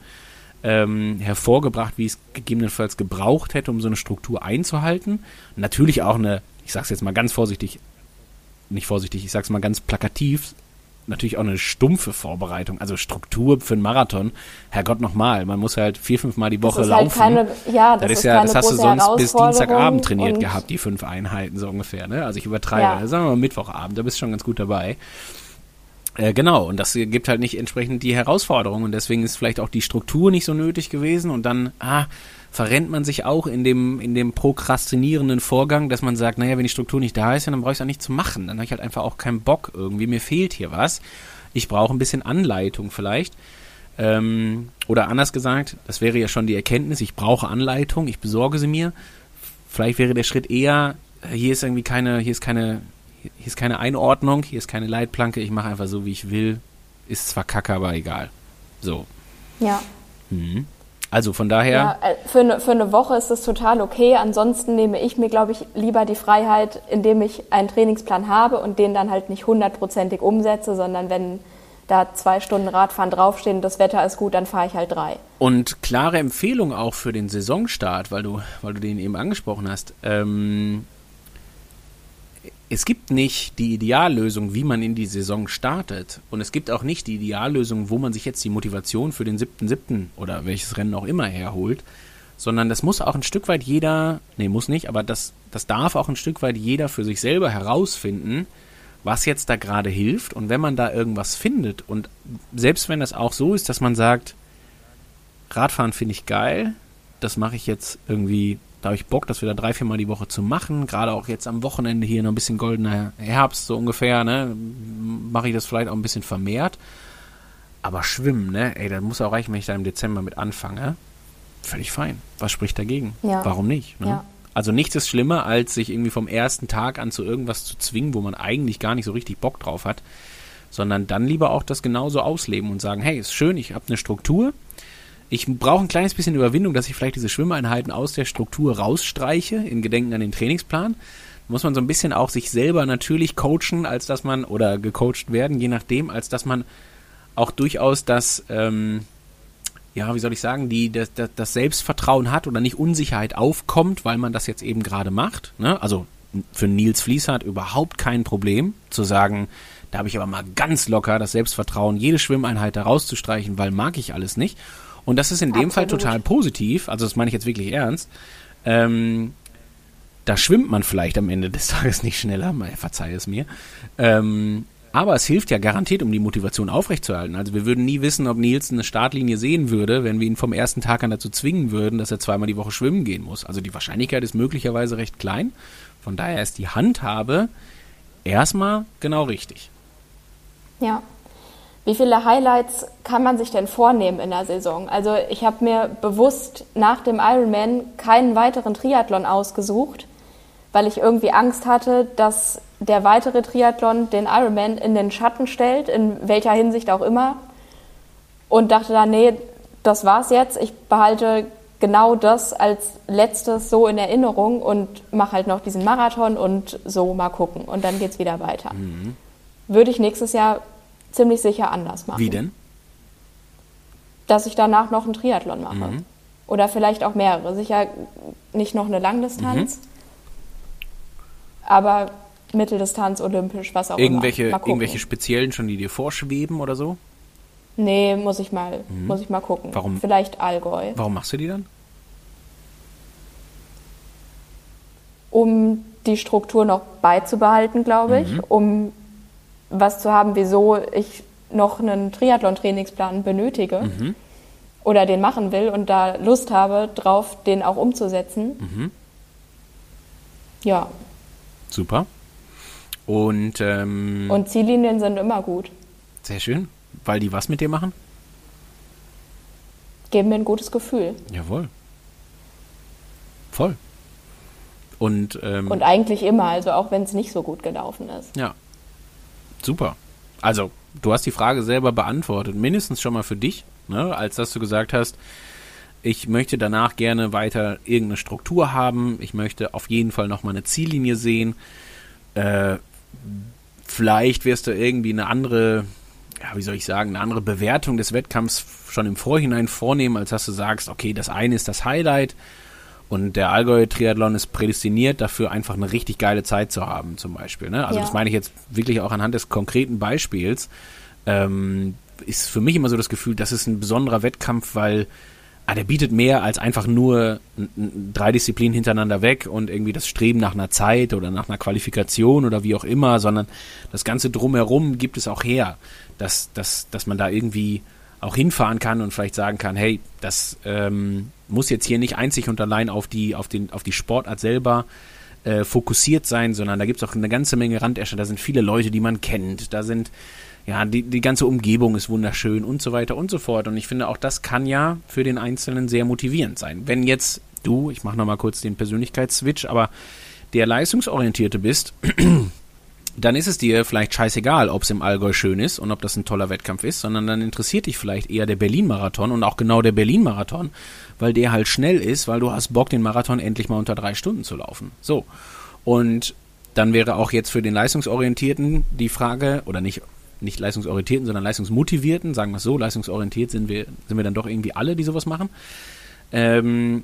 ähm, hervorgebracht, wie es gegebenenfalls gebraucht hätte, um so eine Struktur einzuhalten. Natürlich auch eine, ich sag's jetzt mal ganz vorsichtig, nicht vorsichtig, ich sag's mal ganz plakativ, natürlich auch eine stumpfe Vorbereitung, also Struktur für einen Marathon. Herrgott nochmal, man muss halt vier, fünf Mal die Woche das halt laufen. Halt keine, ja, das, das ist ja, das hast du sonst bis Dienstagabend trainiert gehabt, die fünf Einheiten so ungefähr. Ne? Also ich übertreibe, ja. sagen wir mal Mittwochabend, da bist du schon ganz gut dabei. Äh, genau, und das gibt halt nicht entsprechend die Herausforderung und deswegen ist vielleicht auch die Struktur nicht so nötig gewesen und dann, ah, verrennt man sich auch in dem, in dem prokrastinierenden Vorgang, dass man sagt, naja, wenn die Struktur nicht da ist, dann brauche ich es auch nicht zu machen. Dann habe ich halt einfach auch keinen Bock irgendwie, mir fehlt hier was. Ich brauche ein bisschen Anleitung vielleicht. Ähm, oder anders gesagt, das wäre ja schon die Erkenntnis, ich brauche Anleitung, ich besorge sie mir. Vielleicht wäre der Schritt eher, hier ist irgendwie keine, hier ist keine hier ist keine Einordnung, hier ist keine Leitplanke, ich mache einfach so, wie ich will. Ist zwar kacke, aber egal. So. Ja. Mhm. Also von daher. Ja, äh, für, eine, für eine Woche ist das total okay. Ansonsten nehme ich mir, glaube ich, lieber die Freiheit, indem ich einen Trainingsplan habe und den dann halt nicht hundertprozentig umsetze, sondern wenn da zwei Stunden Radfahren draufstehen, das Wetter ist gut, dann fahre ich halt drei. Und klare Empfehlung auch für den Saisonstart, weil du, weil du den eben angesprochen hast. Ähm, es gibt nicht die Ideallösung, wie man in die Saison startet. Und es gibt auch nicht die Ideallösung, wo man sich jetzt die Motivation für den 7.7. oder welches Rennen auch immer herholt. Sondern das muss auch ein Stück weit jeder, nee, muss nicht, aber das, das darf auch ein Stück weit jeder für sich selber herausfinden, was jetzt da gerade hilft. Und wenn man da irgendwas findet und selbst wenn das auch so ist, dass man sagt, Radfahren finde ich geil, das mache ich jetzt irgendwie da habe ich Bock, das wieder drei, vier Mal die Woche zu machen. Gerade auch jetzt am Wochenende hier noch ein bisschen goldener Herbst, so ungefähr, ne? Mache ich das vielleicht auch ein bisschen vermehrt. Aber schwimmen, ne? Ey, das muss auch reichen, wenn ich da im Dezember mit anfange. Völlig fein. Was spricht dagegen? Ja. Warum nicht? Ne? Ja. Also nichts ist schlimmer, als sich irgendwie vom ersten Tag an zu irgendwas zu zwingen, wo man eigentlich gar nicht so richtig Bock drauf hat. Sondern dann lieber auch das genauso ausleben und sagen, hey, ist schön, ich habe eine Struktur, ich brauche ein kleines bisschen Überwindung, dass ich vielleicht diese Schwimmeinheiten aus der Struktur rausstreiche, in Gedenken an den Trainingsplan. Da muss man so ein bisschen auch sich selber natürlich coachen, als dass man, oder gecoacht werden, je nachdem, als dass man auch durchaus das, ähm, ja, wie soll ich sagen, die, das, das Selbstvertrauen hat oder nicht Unsicherheit aufkommt, weil man das jetzt eben gerade macht. Ne? Also für Nils Fließhardt überhaupt kein Problem zu sagen, da habe ich aber mal ganz locker das Selbstvertrauen, jede Schwimmeinheit da rauszustreichen, weil mag ich alles nicht. Und das ist in dem Absolut. Fall total positiv, also das meine ich jetzt wirklich ernst. Ähm, da schwimmt man vielleicht am Ende des [LAUGHS] Tages nicht schneller, verzeih es mir. Ähm, aber es hilft ja garantiert, um die Motivation aufrechtzuerhalten. Also wir würden nie wissen, ob Nils eine Startlinie sehen würde, wenn wir ihn vom ersten Tag an dazu zwingen würden, dass er zweimal die Woche schwimmen gehen muss. Also die Wahrscheinlichkeit ist möglicherweise recht klein. Von daher ist die Handhabe erstmal genau richtig. Ja, wie viele Highlights kann man sich denn vornehmen in der Saison? Also ich habe mir bewusst nach dem Ironman keinen weiteren Triathlon ausgesucht, weil ich irgendwie Angst hatte, dass der weitere Triathlon den Ironman in den Schatten stellt, in welcher Hinsicht auch immer. Und dachte dann, nee, das war's jetzt. Ich behalte genau das als letztes so in Erinnerung und mache halt noch diesen Marathon und so mal gucken. Und dann geht's wieder weiter. Mhm. Würde ich nächstes Jahr ziemlich sicher anders machen. Wie denn? Dass ich danach noch einen Triathlon mache. Mhm. Oder vielleicht auch mehrere. Sicher nicht noch eine Langdistanz, mhm. aber Mitteldistanz, olympisch, was auch irgendwelche, immer. Irgendwelche speziellen schon, die dir vorschweben oder so? Nee, muss ich mal, mhm. muss ich mal gucken. Warum? Vielleicht Allgäu. Warum machst du die dann? Um die Struktur noch beizubehalten, glaube ich, mhm. um was zu haben, wieso ich noch einen Triathlon-Trainingsplan benötige mhm. oder den machen will und da Lust habe, drauf den auch umzusetzen. Mhm. Ja. Super. Und, ähm, und Ziellinien sind immer gut. Sehr schön. Weil die was mit dir machen? Geben mir ein gutes Gefühl. Jawohl. Voll. Und, ähm, und eigentlich immer, also auch wenn es nicht so gut gelaufen ist. Ja, Super. Also, du hast die Frage selber beantwortet, mindestens schon mal für dich, ne, als dass du gesagt hast, ich möchte danach gerne weiter irgendeine Struktur haben, ich möchte auf jeden Fall nochmal eine Ziellinie sehen. Äh, vielleicht wirst du irgendwie eine andere ja, wie soll ich sagen, eine andere Bewertung des Wettkampfs schon im Vorhinein vornehmen, als dass du sagst, okay, das eine ist das Highlight und der Allgäu-Triathlon ist prädestiniert dafür, einfach eine richtig geile Zeit zu haben, zum Beispiel. Ne? Also ja. das meine ich jetzt wirklich auch anhand des konkreten Beispiels. Ähm, ist für mich immer so das Gefühl, das ist ein besonderer Wettkampf, weil ah, der bietet mehr als einfach nur drei Disziplinen hintereinander weg und irgendwie das Streben nach einer Zeit oder nach einer Qualifikation oder wie auch immer, sondern das Ganze drumherum gibt es auch her, dass, dass, dass man da irgendwie auch hinfahren kann und vielleicht sagen kann, hey, das ähm, muss jetzt hier nicht einzig und allein auf die, auf den, auf die Sportart selber äh, fokussiert sein, sondern da gibt es auch eine ganze Menge Randäscher, da sind viele Leute, die man kennt, da sind ja, die, die ganze Umgebung ist wunderschön und so weiter und so fort. Und ich finde, auch das kann ja für den Einzelnen sehr motivierend sein. Wenn jetzt du, ich mache nochmal kurz den Persönlichkeitsswitch, aber der Leistungsorientierte bist, [CLEARS THROAT] dann ist es dir vielleicht scheißegal, ob es im Allgäu schön ist und ob das ein toller Wettkampf ist, sondern dann interessiert dich vielleicht eher der Berlin-Marathon und auch genau der Berlin-Marathon, weil der halt schnell ist, weil du hast Bock, den Marathon endlich mal unter drei Stunden zu laufen. So. Und dann wäre auch jetzt für den Leistungsorientierten die Frage, oder nicht nicht leistungsorientierten, sondern leistungsmotivierten, sagen wir es so, leistungsorientiert sind wir, sind wir dann doch irgendwie alle, die sowas machen. Ähm,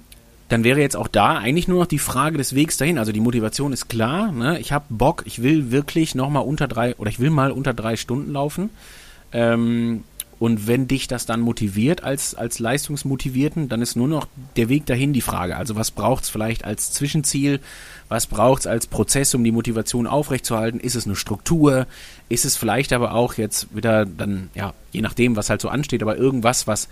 dann wäre jetzt auch da eigentlich nur noch die Frage des Wegs dahin. Also die Motivation ist klar, ne? ich habe Bock, ich will wirklich nochmal unter drei, oder ich will mal unter drei Stunden laufen. Ähm, und wenn dich das dann motiviert als, als Leistungsmotivierten, dann ist nur noch der Weg dahin die Frage. Also was braucht es vielleicht als Zwischenziel? Was braucht es als Prozess, um die Motivation aufrechtzuerhalten? Ist es eine Struktur? Ist es vielleicht aber auch jetzt wieder dann, ja, je nachdem, was halt so ansteht, aber irgendwas, was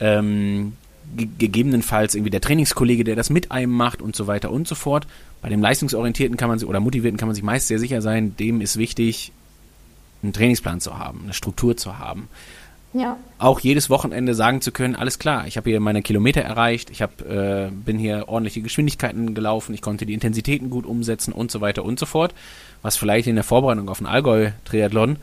ähm, gegebenenfalls irgendwie der Trainingskollege, der das mit einem macht und so weiter und so fort. Bei dem Leistungsorientierten kann man sich, oder Motivierten kann man sich meist sehr sicher sein, dem ist wichtig, einen Trainingsplan zu haben, eine Struktur zu haben. Ja. Auch jedes Wochenende sagen zu können, alles klar, ich habe hier meine Kilometer erreicht, ich hab, äh, bin hier ordentliche Geschwindigkeiten gelaufen, ich konnte die Intensitäten gut umsetzen und so weiter und so fort. Was vielleicht in der Vorbereitung auf einen Allgäu-Triathlon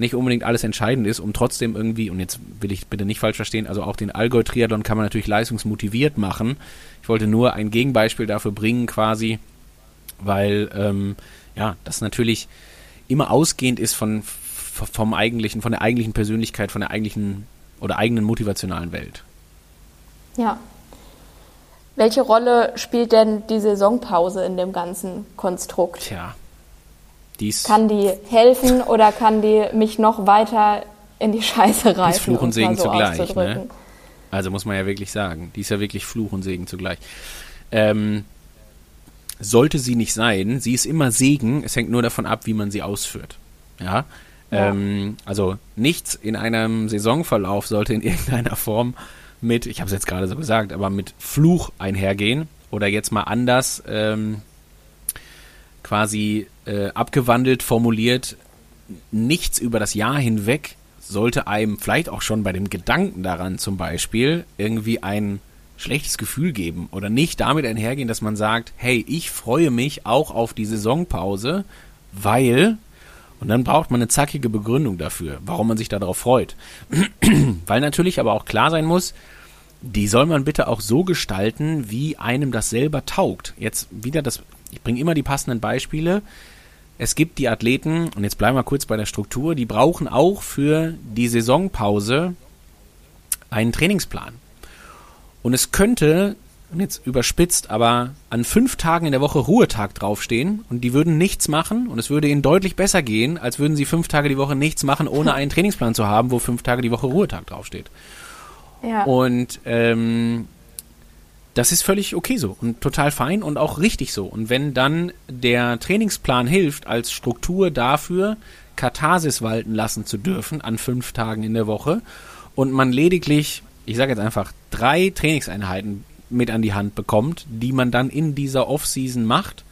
nicht unbedingt alles entscheidend ist, um trotzdem irgendwie, und jetzt will ich bitte nicht falsch verstehen, also auch den Allgäu-Triathlon kann man natürlich leistungsmotiviert machen. Ich wollte nur ein Gegenbeispiel dafür bringen, quasi, weil ähm, ja, das natürlich immer ausgehend ist von, vom eigentlichen, von der eigentlichen Persönlichkeit, von der eigentlichen oder eigenen motivationalen Welt. Ja. Welche Rolle spielt denn die Saisonpause in dem ganzen Konstrukt? Tja. Dies kann die helfen oder kann die mich noch weiter in die Scheiße reißen? Dies Fluch und Segen so zugleich. Ne? Also muss man ja wirklich sagen, die ist ja wirklich Fluch und Segen zugleich. Ähm, sollte sie nicht sein, sie ist immer Segen, es hängt nur davon ab, wie man sie ausführt. Ja, ähm, also nichts in einem Saisonverlauf sollte in [LAUGHS] irgendeiner Form mit, ich habe es jetzt gerade so gesagt, aber mit Fluch einhergehen. Oder jetzt mal anders ähm, quasi äh, abgewandelt formuliert, nichts über das Jahr hinweg sollte einem vielleicht auch schon bei dem Gedanken daran zum Beispiel irgendwie ein schlechtes Gefühl geben oder nicht damit einhergehen, dass man sagt, hey, ich freue mich auch auf die Saisonpause, weil und dann braucht man eine zackige Begründung dafür, warum man sich darauf freut. [CLEARS THROAT] Weil natürlich aber auch klar sein muss, die soll man bitte auch so gestalten, wie einem das selber taugt. Jetzt wieder das, ich bringe immer die passenden Beispiele. Es gibt die Athleten, und jetzt bleiben wir kurz bei der Struktur, die brauchen auch für die Saisonpause einen Trainingsplan. Und es könnte und jetzt überspitzt, aber an fünf Tagen in der Woche Ruhetag draufstehen und die würden nichts machen und es würde ihnen deutlich besser gehen, als würden sie fünf Tage die Woche nichts machen, ohne einen Trainingsplan zu haben, wo fünf Tage die Woche Ruhetag draufsteht. Ja. Und ähm, das ist völlig okay so und total fein und auch richtig so. Und wenn dann der Trainingsplan hilft, als Struktur dafür, Katharsis walten lassen zu dürfen an fünf Tagen in der Woche und man lediglich, ich sage jetzt einfach, drei Trainingseinheiten mit an die Hand bekommt, die man dann in dieser Off-Season macht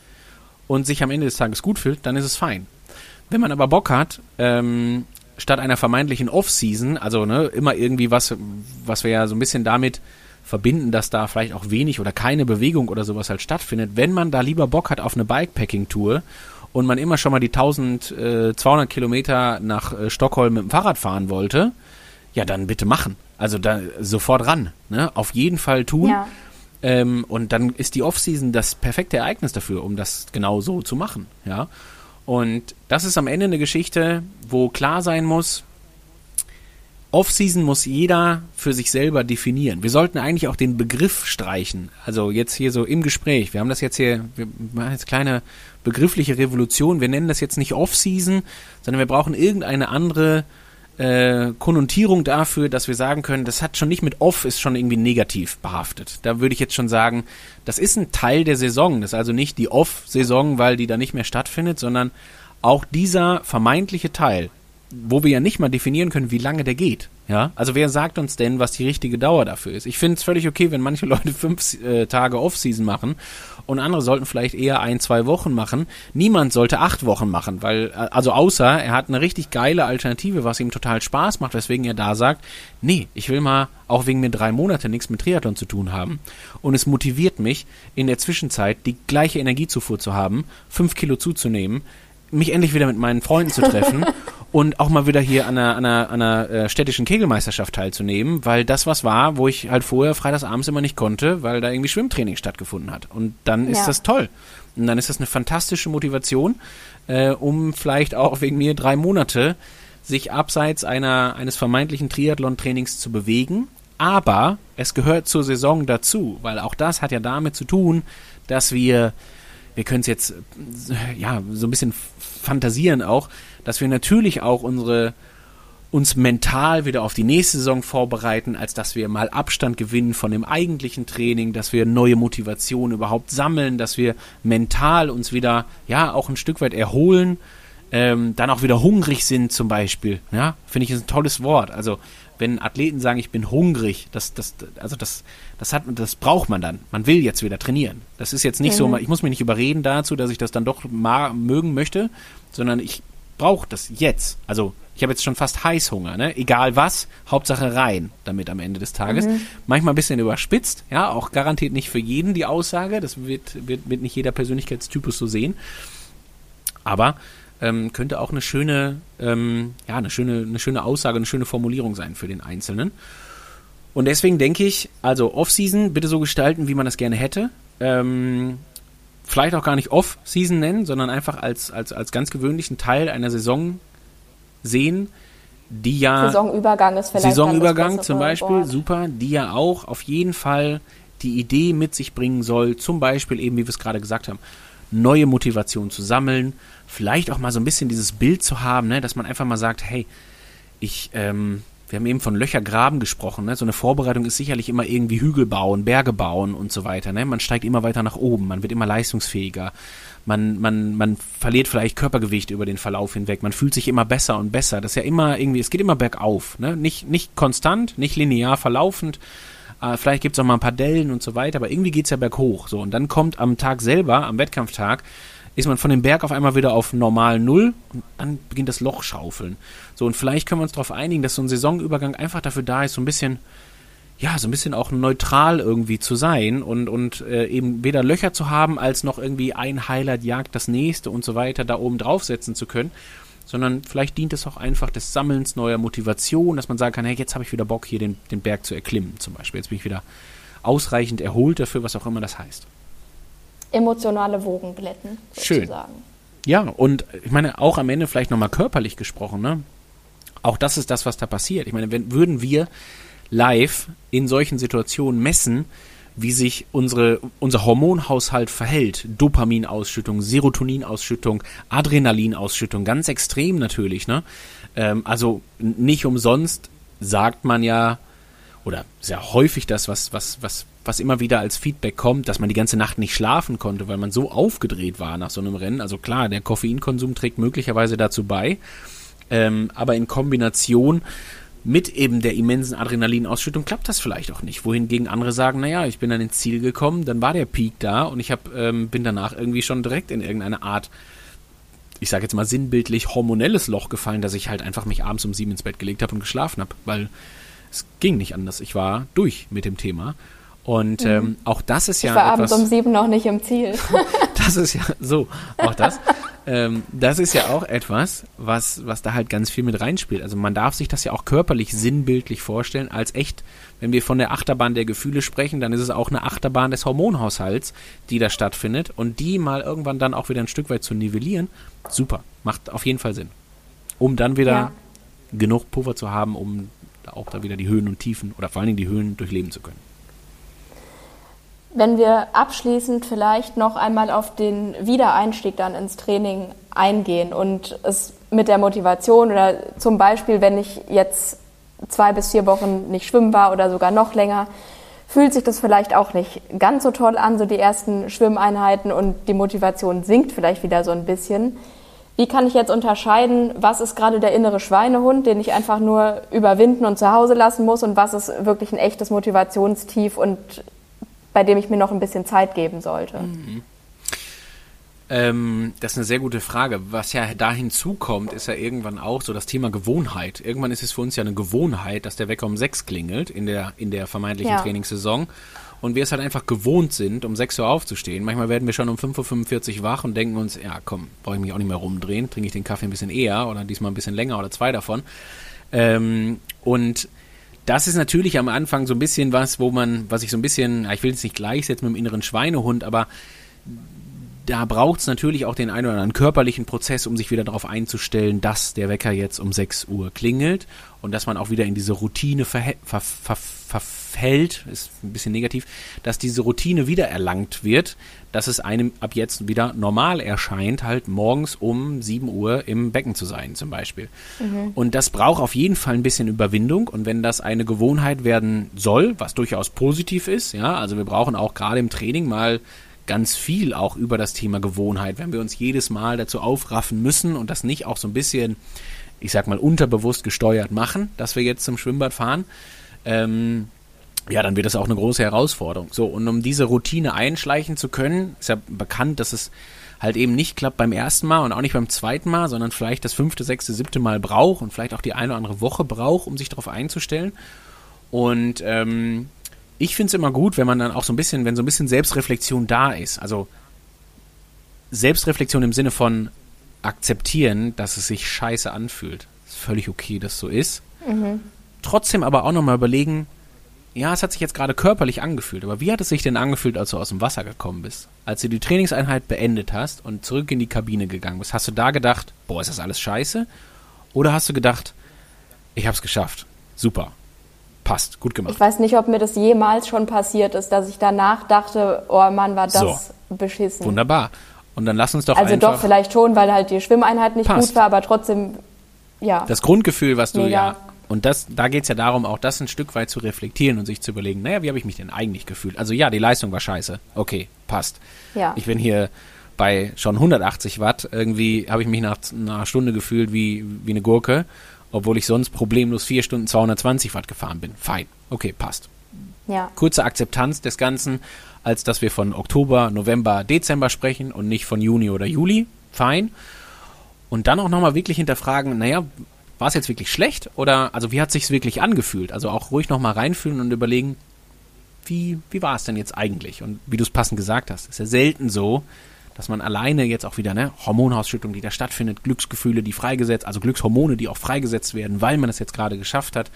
und sich am Ende des Tages gut fühlt, dann ist es fein. Wenn man aber Bock hat, ähm, statt einer vermeintlichen Off-Season, also ne, immer irgendwie was, was wir ja so ein bisschen damit verbinden, dass da vielleicht auch wenig oder keine Bewegung oder sowas halt stattfindet, wenn man da lieber Bock hat auf eine Bikepacking-Tour und man immer schon mal die 1200 äh, Kilometer nach äh, Stockholm mit dem Fahrrad fahren wollte, ja, dann bitte machen. Also da sofort ran. Ne? Auf jeden Fall tun. Ja. Ähm, und dann ist die Offseason das perfekte Ereignis dafür, um das genau so zu machen. Ja. Und das ist am Ende eine Geschichte, wo klar sein muss, Off-Season muss jeder für sich selber definieren. Wir sollten eigentlich auch den Begriff streichen. Also jetzt hier so im Gespräch. Wir haben das jetzt hier, wir machen jetzt kleine begriffliche Revolution. Wir nennen das jetzt nicht Off-Season, sondern wir brauchen irgendeine andere äh, Konnotierung dafür, dass wir sagen können, das hat schon nicht mit Off, ist schon irgendwie negativ behaftet. Da würde ich jetzt schon sagen, das ist ein Teil der Saison. Das ist also nicht die Off-Saison, weil die da nicht mehr stattfindet, sondern auch dieser vermeintliche Teil wo wir ja nicht mal definieren können, wie lange der geht. Ja, also wer sagt uns denn, was die richtige Dauer dafür ist? Ich finde es völlig okay, wenn manche [LAUGHS] Leute fünf äh, Tage Off-Season machen und andere sollten vielleicht eher ein, zwei Wochen machen. Niemand sollte acht Wochen machen, weil, äh, also außer er hat eine richtig geile Alternative, was ihm total Spaß macht, weswegen er da sagt, nee, ich will mal auch wegen mir drei Monate nichts mit Triathlon zu tun haben. Und es motiviert mich, in der Zwischenzeit die gleiche Energiezufuhr zu haben, fünf Kilo zuzunehmen, mich endlich wieder mit meinen Freunden zu treffen [LAUGHS] und auch mal wieder hier an einer, an einer, an einer äh, städtischen Kegelmeisterschaft teilzunehmen, weil das was war, wo ich halt vorher freitagsabends immer nicht konnte, weil da irgendwie Schwimmtraining stattgefunden hat. Und dann ist ja. das toll. Und dann ist das eine fantastische Motivation, äh, um vielleicht auch wegen mir drei Monate sich abseits einer, eines vermeintlichen Triathlon-Trainings zu bewegen. Aber es gehört zur Saison dazu, weil auch das hat ja damit zu tun, dass wir wir können es jetzt ja so ein bisschen fantasieren auch, dass wir natürlich auch unsere uns mental wieder auf die nächste Saison vorbereiten, als dass wir mal Abstand gewinnen von dem eigentlichen Training, dass wir neue Motivation überhaupt sammeln, dass wir mental uns wieder ja auch ein Stück weit erholen, ähm, dann auch wieder hungrig sind zum Beispiel. Ja, finde ich ist ein tolles Wort. Also wenn Athleten sagen, ich bin hungrig, das, das, also das, das hat, das braucht man dann. Man will jetzt wieder trainieren. Das ist jetzt nicht mhm. so, ich muss mich nicht überreden dazu, dass ich das dann doch mögen möchte, sondern ich brauche das jetzt. Also ich habe jetzt schon fast Heißhunger, ne? Egal was, Hauptsache rein damit am Ende des Tages. Mhm. Manchmal ein bisschen überspitzt, ja, auch garantiert nicht für jeden die Aussage. Das wird, wird, wird nicht jeder Persönlichkeitstypus so sehen. Aber ähm, könnte auch eine schöne, ähm, ja, eine schöne, eine schöne Aussage, eine schöne Formulierung sein für den Einzelnen. Und deswegen denke ich, also Off-Season bitte so gestalten, wie man das gerne hätte. Ähm, vielleicht auch gar nicht Off-Season nennen, sondern einfach als, als, als ganz gewöhnlichen Teil einer Saison sehen, die ja. Saisonübergang ist vielleicht. Saisonübergang zum Beispiel, Wort. super, die ja auch auf jeden Fall die Idee mit sich bringen soll, zum Beispiel eben, wie wir es gerade gesagt haben, neue Motivation zu sammeln, vielleicht auch mal so ein bisschen dieses Bild zu haben, ne, dass man einfach mal sagt, hey, ich, ähm, wir haben eben von Löcher graben gesprochen, ne? So eine Vorbereitung ist sicherlich immer irgendwie Hügel bauen, Berge bauen und so weiter, ne? Man steigt immer weiter nach oben, man wird immer leistungsfähiger. Man, man, man verliert vielleicht Körpergewicht über den Verlauf hinweg, man fühlt sich immer besser und besser. Das ist ja immer irgendwie, es geht immer bergauf, ne? Nicht, nicht konstant, nicht linear verlaufend, äh, vielleicht gibt es auch mal ein paar Dellen und so weiter, aber irgendwie geht es ja berghoch. So, und dann kommt am Tag selber, am Wettkampftag, ist man von dem Berg auf einmal wieder auf normal Null und dann beginnt das Loch schaufeln. So, und vielleicht können wir uns darauf einigen, dass so ein Saisonübergang einfach dafür da ist, so ein bisschen, ja, so ein bisschen auch neutral irgendwie zu sein und, und äh, eben weder Löcher zu haben, als noch irgendwie ein Highlight jagt das nächste und so weiter da oben draufsetzen zu können sondern vielleicht dient es auch einfach des Sammelns neuer Motivation, dass man sagen kann, hey, jetzt habe ich wieder Bock, hier den, den Berg zu erklimmen, zum Beispiel. Jetzt bin ich wieder ausreichend erholt dafür, was auch immer das heißt. Emotionale Wogen glätten, sozusagen. Schön. Ja, und ich meine, auch am Ende vielleicht nochmal körperlich gesprochen, ne? Auch das ist das, was da passiert. Ich meine, wenn, würden wir live in solchen Situationen messen, wie sich unsere, unser Hormonhaushalt verhält. Dopaminausschüttung, Serotoninausschüttung, Adrenalinausschüttung, ganz extrem natürlich. Ne? Ähm, also nicht umsonst sagt man ja, oder sehr häufig das, was, was, was, was immer wieder als Feedback kommt, dass man die ganze Nacht nicht schlafen konnte, weil man so aufgedreht war nach so einem Rennen. Also klar, der Koffeinkonsum trägt möglicherweise dazu bei. Ähm, aber in Kombination mit eben der immensen Adrenalinausschüttung klappt das vielleicht auch nicht. Wohingegen andere sagen, naja, ich bin dann ins Ziel gekommen, dann war der Peak da und ich hab, ähm, bin danach irgendwie schon direkt in irgendeine Art, ich sage jetzt mal sinnbildlich, hormonelles Loch gefallen, dass ich halt einfach mich abends um sieben ins Bett gelegt habe und geschlafen habe, weil es ging nicht anders. Ich war durch mit dem Thema. Und mhm. ähm, auch das ist ja. Ich war etwas, abends um sieben noch nicht im Ziel. [LAUGHS] [LAUGHS] das ist ja so, auch das ähm, das ist ja auch etwas, was, was da halt ganz viel mit reinspielt. Also man darf sich das ja auch körperlich sinnbildlich vorstellen, als echt, wenn wir von der Achterbahn der Gefühle sprechen, dann ist es auch eine Achterbahn des Hormonhaushalts, die da stattfindet. Und die mal irgendwann dann auch wieder ein Stück weit zu nivellieren, super, macht auf jeden Fall Sinn. Um dann wieder ja. genug Puffer zu haben, um auch da wieder die Höhen und Tiefen oder vor allen Dingen die Höhen durchleben zu können. Wenn wir abschließend vielleicht noch einmal auf den Wiedereinstieg dann ins Training eingehen und es mit der Motivation oder zum Beispiel, wenn ich jetzt zwei bis vier Wochen nicht schwimmen war oder sogar noch länger, fühlt sich das vielleicht auch nicht ganz so toll an, so die ersten Schwimmeinheiten und die Motivation sinkt vielleicht wieder so ein bisschen. Wie kann ich jetzt unterscheiden, was ist gerade der innere Schweinehund, den ich einfach nur überwinden und zu Hause lassen muss und was ist wirklich ein echtes Motivationstief und bei dem ich mir noch ein bisschen Zeit geben sollte? Mhm. Ähm, das ist eine sehr gute Frage. Was ja da hinzukommt, ist ja irgendwann auch so das Thema Gewohnheit. Irgendwann ist es für uns ja eine Gewohnheit, dass der Wecker um sechs klingelt in der, in der vermeintlichen ja. Trainingssaison. Und wir es halt einfach gewohnt sind, um 6 Uhr aufzustehen. Manchmal werden wir schon um 5.45 Uhr wach und denken uns, ja komm, brauche ich mich auch nicht mehr rumdrehen, trinke ich den Kaffee ein bisschen eher oder diesmal ein bisschen länger oder zwei davon. Ähm, und das ist natürlich am Anfang so ein bisschen was, wo man, was ich so ein bisschen, ich will jetzt nicht gleichsetzen mit dem inneren Schweinehund, aber da braucht es natürlich auch den einen oder anderen körperlichen Prozess, um sich wieder darauf einzustellen, dass der Wecker jetzt um 6 Uhr klingelt und dass man auch wieder in diese Routine verfällt, ver, ver, verfällt, ist ein bisschen negativ, dass diese Routine wieder erlangt wird, dass es einem ab jetzt wieder normal erscheint, halt morgens um 7 Uhr im Becken zu sein, zum Beispiel. Mhm. Und das braucht auf jeden Fall ein bisschen Überwindung. Und wenn das eine Gewohnheit werden soll, was durchaus positiv ist, ja, also wir brauchen auch gerade im Training mal ganz viel auch über das Thema Gewohnheit. Wenn wir uns jedes Mal dazu aufraffen müssen und das nicht auch so ein bisschen, ich sag mal, unterbewusst gesteuert machen, dass wir jetzt zum Schwimmbad fahren, ähm, ja, dann wird das auch eine große Herausforderung. So, und um diese Routine einschleichen zu können, ist ja bekannt, dass es halt eben nicht klappt beim ersten Mal und auch nicht beim zweiten Mal, sondern vielleicht das fünfte, sechste, siebte Mal braucht und vielleicht auch die eine oder andere Woche braucht, um sich darauf einzustellen. Und ähm, ich finde es immer gut, wenn man dann auch so ein bisschen, wenn so ein bisschen Selbstreflexion da ist. Also Selbstreflexion im Sinne von akzeptieren, dass es sich scheiße anfühlt. Ist völlig okay, dass so ist. Mhm. Trotzdem aber auch nochmal überlegen, ja, es hat sich jetzt gerade körperlich angefühlt, aber wie hat es sich denn angefühlt, als du aus dem Wasser gekommen bist? Als du die Trainingseinheit beendet hast und zurück in die Kabine gegangen bist, hast du da gedacht, boah, ist das alles scheiße? Oder hast du gedacht, ich hab's geschafft, super, passt, gut gemacht. Ich weiß nicht, ob mir das jemals schon passiert ist, dass ich danach dachte, oh Mann, war das so, beschissen. Wunderbar. Und dann lass uns doch also einfach... Also doch, vielleicht schon, weil halt die Schwimmeinheit nicht passt. gut war, aber trotzdem, ja. Das Grundgefühl, was du, Mega. ja... Und das, da geht es ja darum, auch das ein Stück weit zu reflektieren und sich zu überlegen, naja, wie habe ich mich denn eigentlich gefühlt? Also ja, die Leistung war scheiße. Okay, passt. Ja. Ich bin hier bei schon 180 Watt. Irgendwie habe ich mich nach, nach einer Stunde gefühlt wie, wie eine Gurke obwohl ich sonst problemlos vier Stunden 220 Watt gefahren bin. Fein. Okay, passt. Ja. Kurze Akzeptanz des Ganzen, als dass wir von Oktober, November, Dezember sprechen und nicht von Juni oder Juli. Fein. Und dann auch nochmal wirklich hinterfragen, naja, war es jetzt wirklich schlecht oder also wie hat sich's wirklich angefühlt? Also auch ruhig nochmal reinfühlen und überlegen, wie, wie war es denn jetzt eigentlich? Und wie du es passend gesagt hast, ist ja selten so, dass man alleine jetzt auch wieder, ne, Hormonausschüttung, die da stattfindet, Glücksgefühle, die freigesetzt, also Glückshormone, die auch freigesetzt werden, weil man es jetzt gerade geschafft hat,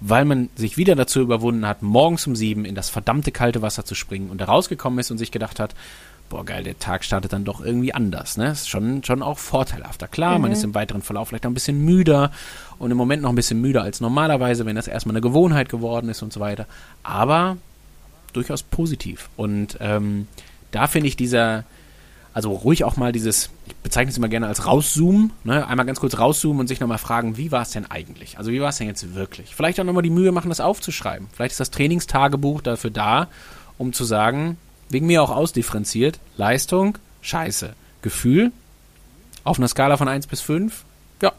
weil man sich wieder dazu überwunden hat, morgens um sieben in das verdammte kalte Wasser zu springen und da rausgekommen ist und sich gedacht hat, boah geil, der Tag startet dann doch irgendwie anders, ne? Ist schon, schon auch vorteilhafter. Klar, mhm. man ist im weiteren Verlauf vielleicht noch ein bisschen müder und im Moment noch ein bisschen müder als normalerweise, wenn das erstmal eine Gewohnheit geworden ist und so weiter. Aber durchaus positiv. Und ähm, da finde ich dieser, also ruhig auch mal dieses, ich bezeichne es immer gerne als rauszoomen, ne? einmal ganz kurz rauszoomen und sich nochmal fragen, wie war es denn eigentlich? Also wie war es denn jetzt wirklich? Vielleicht auch nochmal die Mühe machen, das aufzuschreiben. Vielleicht ist das Trainingstagebuch dafür da, um zu sagen, wegen mir auch ausdifferenziert, Leistung, scheiße. Gefühl, auf einer Skala von 1 bis 5, ja,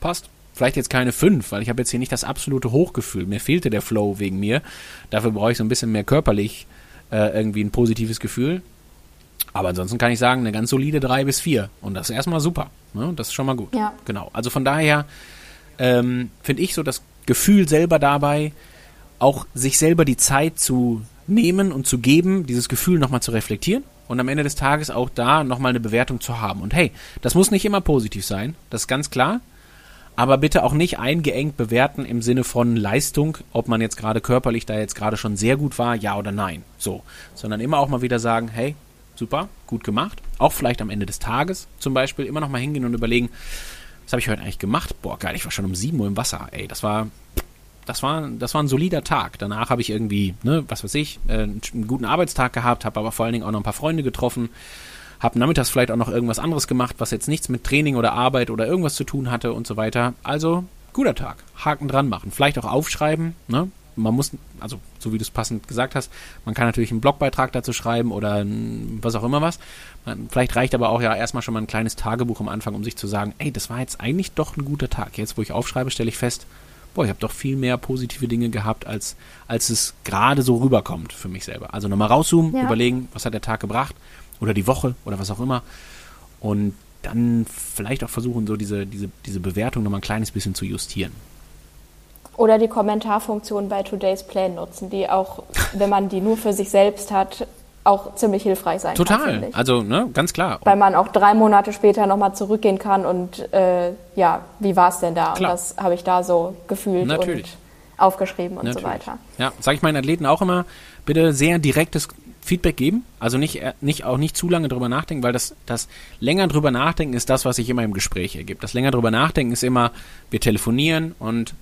passt. Vielleicht jetzt keine 5, weil ich habe jetzt hier nicht das absolute Hochgefühl. Mir fehlte der Flow wegen mir. Dafür brauche ich so ein bisschen mehr körperlich äh, irgendwie ein positives Gefühl. Aber ansonsten kann ich sagen, eine ganz solide 3 bis 4. Und das ist erstmal super. Ne? Das ist schon mal gut. Ja. Genau. Also von daher ähm, finde ich so das Gefühl selber dabei, auch sich selber die Zeit zu nehmen und zu geben, dieses Gefühl nochmal zu reflektieren und am Ende des Tages auch da nochmal eine Bewertung zu haben. Und hey, das muss nicht immer positiv sein, das ist ganz klar. Aber bitte auch nicht eingeengt bewerten im Sinne von Leistung, ob man jetzt gerade körperlich da jetzt gerade schon sehr gut war, ja oder nein. So. Sondern immer auch mal wieder sagen, hey, super, gut gemacht. Auch vielleicht am Ende des Tages zum Beispiel immer noch mal hingehen und überlegen, was habe ich heute eigentlich gemacht? Boah, geil, ich war schon um 7 Uhr im Wasser. Ey, das war das war, das war ein solider Tag. Danach habe ich irgendwie, ne, was weiß ich, äh, einen guten Arbeitstag gehabt, habe aber vor allen Dingen auch noch ein paar Freunde getroffen, habe nachmittags vielleicht auch noch irgendwas anderes gemacht, was jetzt nichts mit Training oder Arbeit oder irgendwas zu tun hatte und so weiter. Also guter Tag. Haken dran machen. Vielleicht auch aufschreiben. Ne? Man muss, also so wie du es passend gesagt hast, man kann natürlich einen Blogbeitrag dazu schreiben oder was auch immer was. Man, vielleicht reicht aber auch ja erstmal schon mal ein kleines Tagebuch am Anfang, um sich zu sagen, ey, das war jetzt eigentlich doch ein guter Tag. Jetzt, wo ich aufschreibe, stelle ich fest, boah, ich habe doch viel mehr positive Dinge gehabt, als, als es gerade so rüberkommt für mich selber. Also nochmal rauszoomen, ja. überlegen, was hat der Tag gebracht oder die Woche oder was auch immer. Und dann vielleicht auch versuchen, so diese, diese, diese Bewertung nochmal ein kleines bisschen zu justieren. Oder die Kommentarfunktion bei Today's Plan nutzen, die auch, wenn man die nur für sich selbst hat, auch ziemlich hilfreich sein Total. kann. Total, also ne, ganz klar. Weil man auch drei Monate später nochmal zurückgehen kann und äh, ja, wie war es denn da? Klar. Und das habe ich da so gefühlt Natürlich. und aufgeschrieben und Natürlich. so weiter. Ja, sage ich meinen Athleten auch immer, bitte sehr direktes Feedback geben. Also nicht, äh, nicht, auch nicht zu lange drüber nachdenken, weil das, das länger drüber nachdenken ist das, was sich immer im Gespräch ergibt. Das länger drüber nachdenken ist immer, wir telefonieren und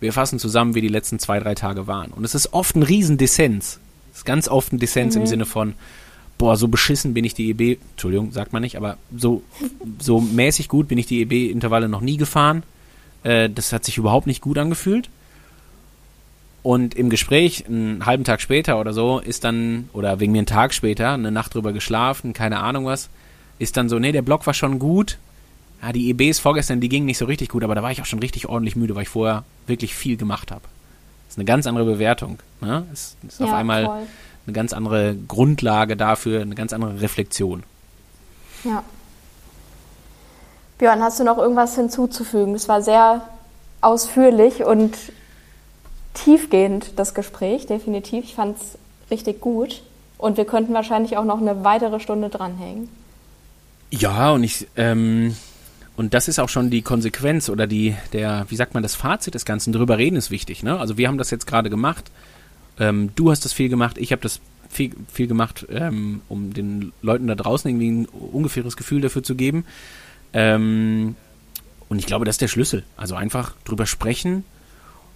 wir fassen zusammen, wie die letzten zwei, drei Tage waren. Und es ist oft ein Riesendissens. Es ist ganz oft ein Dissens mhm. im Sinne von, boah, so beschissen bin ich die EB, Entschuldigung, sagt man nicht, aber so, so mäßig gut bin ich die EB-Intervalle noch nie gefahren. Äh, das hat sich überhaupt nicht gut angefühlt. Und im Gespräch, einen halben Tag später oder so, ist dann, oder wegen mir einen Tag später, eine Nacht drüber geschlafen, keine Ahnung was, ist dann so, nee, der Block war schon gut. Ja, die EBs vorgestern, die gingen nicht so richtig gut, aber da war ich auch schon richtig ordentlich müde, weil ich vorher wirklich viel gemacht habe. Das ist eine ganz andere Bewertung. Ne? Es ist ja, auf einmal voll. eine ganz andere Grundlage dafür, eine ganz andere Reflexion. Ja. Björn, hast du noch irgendwas hinzuzufügen? Es war sehr ausführlich und tiefgehend, das Gespräch, definitiv. Ich fand es richtig gut. Und wir könnten wahrscheinlich auch noch eine weitere Stunde dranhängen. Ja, und ich, ähm, und das ist auch schon die Konsequenz oder die, der, wie sagt man, das Fazit des Ganzen. Drüber reden ist wichtig, ne? Also wir haben das jetzt gerade gemacht. Ähm, du hast das viel gemacht, ich habe das viel, viel gemacht, ähm, um den Leuten da draußen irgendwie ein ungefähres Gefühl dafür zu geben. Ähm, und ich glaube, das ist der Schlüssel. Also einfach drüber sprechen,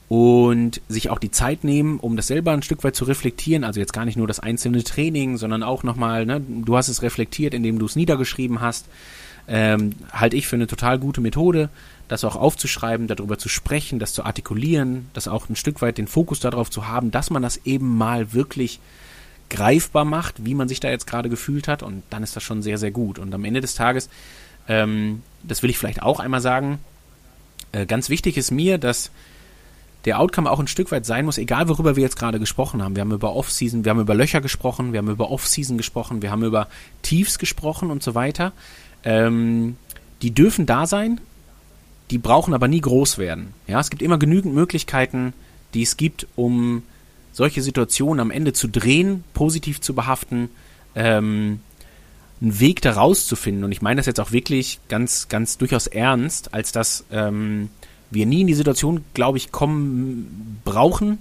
und sich auch die Zeit nehmen, um das selber ein Stück weit zu reflektieren. Also jetzt gar nicht nur das einzelne Training, sondern auch nochmal, ne, du hast es reflektiert, indem du es niedergeschrieben hast. Ähm, halte ich für eine total gute Methode, das auch aufzuschreiben, darüber zu sprechen, das zu artikulieren, das auch ein Stück weit den Fokus darauf zu haben, dass man das eben mal wirklich greifbar macht, wie man sich da jetzt gerade gefühlt hat. Und dann ist das schon sehr, sehr gut. Und am Ende des Tages, ähm, das will ich vielleicht auch einmal sagen, äh, ganz wichtig ist mir, dass der Outcome auch ein Stück weit sein muss, egal worüber wir jetzt gerade gesprochen haben. Wir haben über Off-Season, wir haben über Löcher gesprochen, wir haben über Off-Season gesprochen, wir haben über Tiefs gesprochen und so weiter. Ähm, die dürfen da sein, die brauchen aber nie groß werden. Ja, es gibt immer genügend Möglichkeiten, die es gibt, um solche Situationen am Ende zu drehen, positiv zu behaften, ähm, einen Weg da rauszufinden. Und ich meine das jetzt auch wirklich ganz, ganz durchaus ernst, als dass ähm, wir nie in die Situation, glaube ich, kommen brauchen,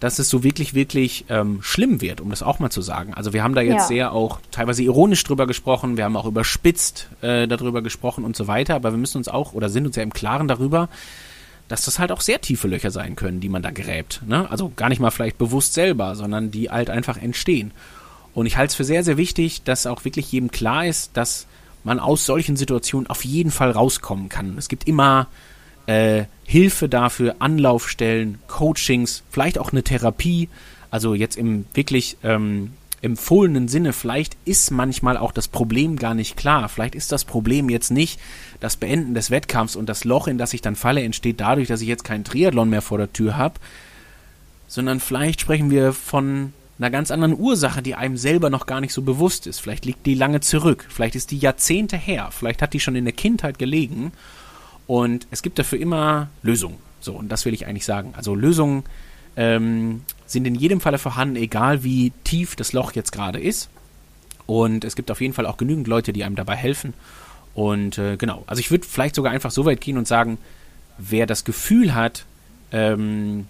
dass es so wirklich, wirklich ähm, schlimm wird, um das auch mal zu sagen. Also wir haben da jetzt ja. sehr auch teilweise ironisch drüber gesprochen, wir haben auch überspitzt äh, darüber gesprochen und so weiter, aber wir müssen uns auch oder sind uns ja im Klaren darüber, dass das halt auch sehr tiefe Löcher sein können, die man da gräbt. Ne? Also gar nicht mal vielleicht bewusst selber, sondern die halt einfach entstehen. Und ich halte es für sehr, sehr wichtig, dass auch wirklich jedem klar ist, dass man aus solchen Situationen auf jeden Fall rauskommen kann. Es gibt immer äh, Hilfe dafür, Anlaufstellen, Coachings, vielleicht auch eine Therapie. Also jetzt im wirklich ähm, empfohlenen Sinne, vielleicht ist manchmal auch das Problem gar nicht klar. Vielleicht ist das Problem jetzt nicht das Beenden des Wettkampfs und das Loch, in das ich dann falle, entsteht dadurch, dass ich jetzt keinen Triathlon mehr vor der Tür habe, sondern vielleicht sprechen wir von einer ganz anderen Ursache, die einem selber noch gar nicht so bewusst ist. Vielleicht liegt die lange zurück, vielleicht ist die Jahrzehnte her, vielleicht hat die schon in der Kindheit gelegen und es gibt dafür immer Lösungen. So, und das will ich eigentlich sagen. Also Lösungen ähm, sind in jedem Falle vorhanden, egal wie tief das Loch jetzt gerade ist. Und es gibt auf jeden Fall auch genügend Leute, die einem dabei helfen. Und äh, genau, also ich würde vielleicht sogar einfach so weit gehen und sagen, wer das Gefühl hat, ähm,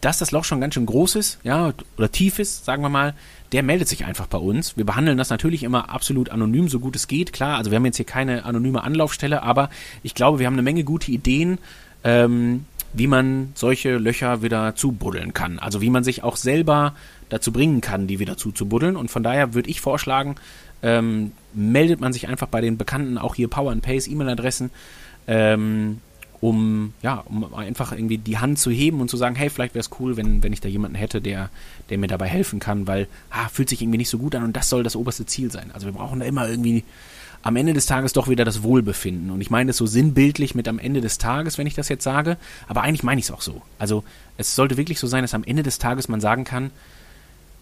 dass das Loch schon ganz schön groß ist, ja, oder tief ist, sagen wir mal, der meldet sich einfach bei uns. Wir behandeln das natürlich immer absolut anonym, so gut es geht, klar. Also wir haben jetzt hier keine anonyme Anlaufstelle, aber ich glaube, wir haben eine Menge gute Ideen, ähm, wie man solche Löcher wieder zubuddeln kann. Also wie man sich auch selber dazu bringen kann, die wieder zuzubuddeln. Und von daher würde ich vorschlagen, ähm, meldet man sich einfach bei den bekannten, auch hier Power and Pace E-Mail-Adressen, ähm, um, ja, um einfach irgendwie die Hand zu heben und zu sagen, hey, vielleicht wäre es cool, wenn, wenn ich da jemanden hätte, der, der mir dabei helfen kann, weil, ah, fühlt sich irgendwie nicht so gut an und das soll das oberste Ziel sein. Also wir brauchen da immer irgendwie am Ende des Tages doch wieder das Wohlbefinden. Und ich meine das so sinnbildlich mit am Ende des Tages, wenn ich das jetzt sage, aber eigentlich meine ich es auch so. Also es sollte wirklich so sein, dass am Ende des Tages man sagen kann,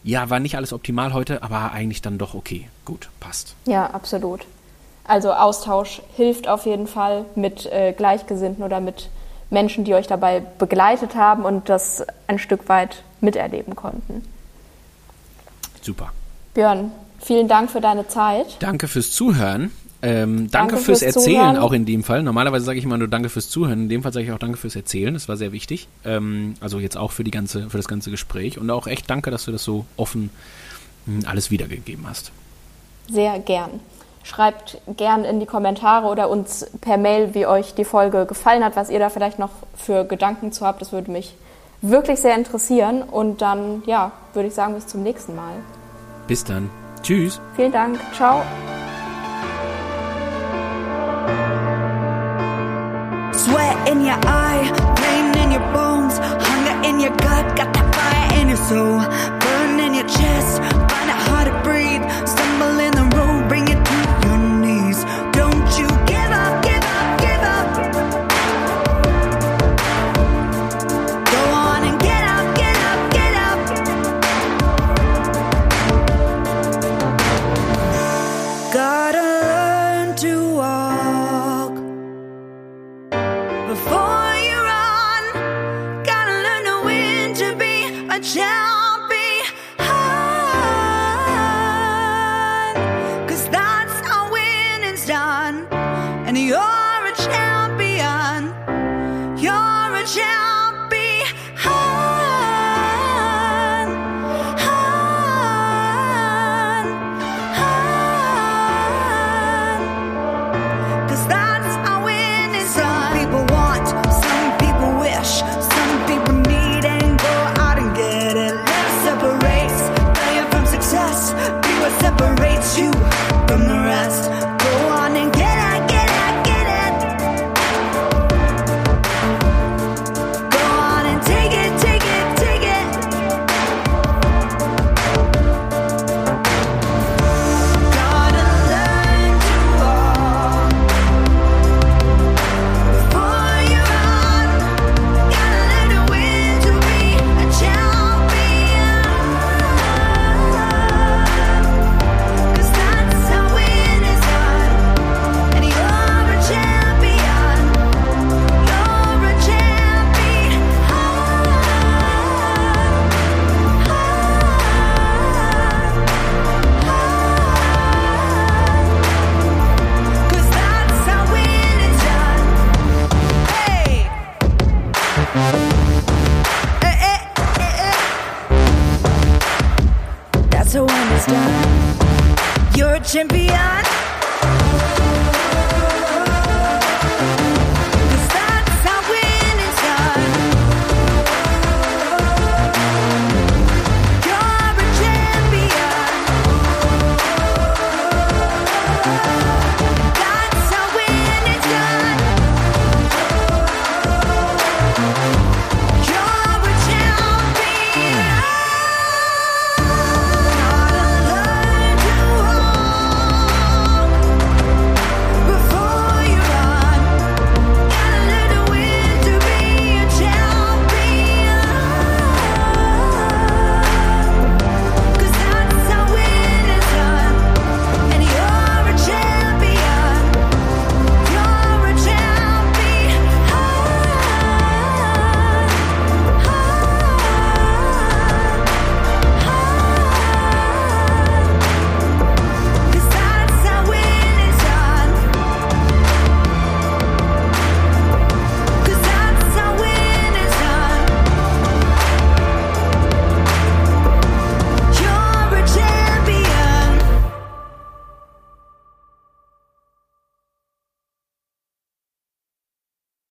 ja, war nicht alles optimal heute, aber eigentlich dann doch okay. Gut, passt. Ja, absolut. Also Austausch hilft auf jeden Fall mit äh, Gleichgesinnten oder mit Menschen, die euch dabei begleitet haben und das ein Stück weit miterleben konnten. Super. Björn, Vielen Dank für deine Zeit. Danke fürs Zuhören. Ähm, danke, danke, fürs, fürs Erzählen Zuhören. auch in dem Fall. Normalerweise sage ich immer nur Danke fürs Zuhören. In dem Fall sage ich auch Danke fürs Erzählen. Das war sehr wichtig. Ähm, also jetzt auch für die ganze, für das ganze Gespräch und auch echt Danke, dass du das so offen hm, alles wiedergegeben hast. Sehr gern. Schreibt gern in die Kommentare oder uns per Mail, wie euch die Folge gefallen hat, was ihr da vielleicht noch für Gedanken zu habt. Das würde mich wirklich sehr interessieren. Und dann, ja, würde ich sagen, bis zum nächsten Mal. Bis dann. Tschüss. Vielen Dank. Ciao. Sweat in your eye, pain in your bones, hunger in your gut, got that fire in your soul, burn in your chest, find it hard to breathe, stumble in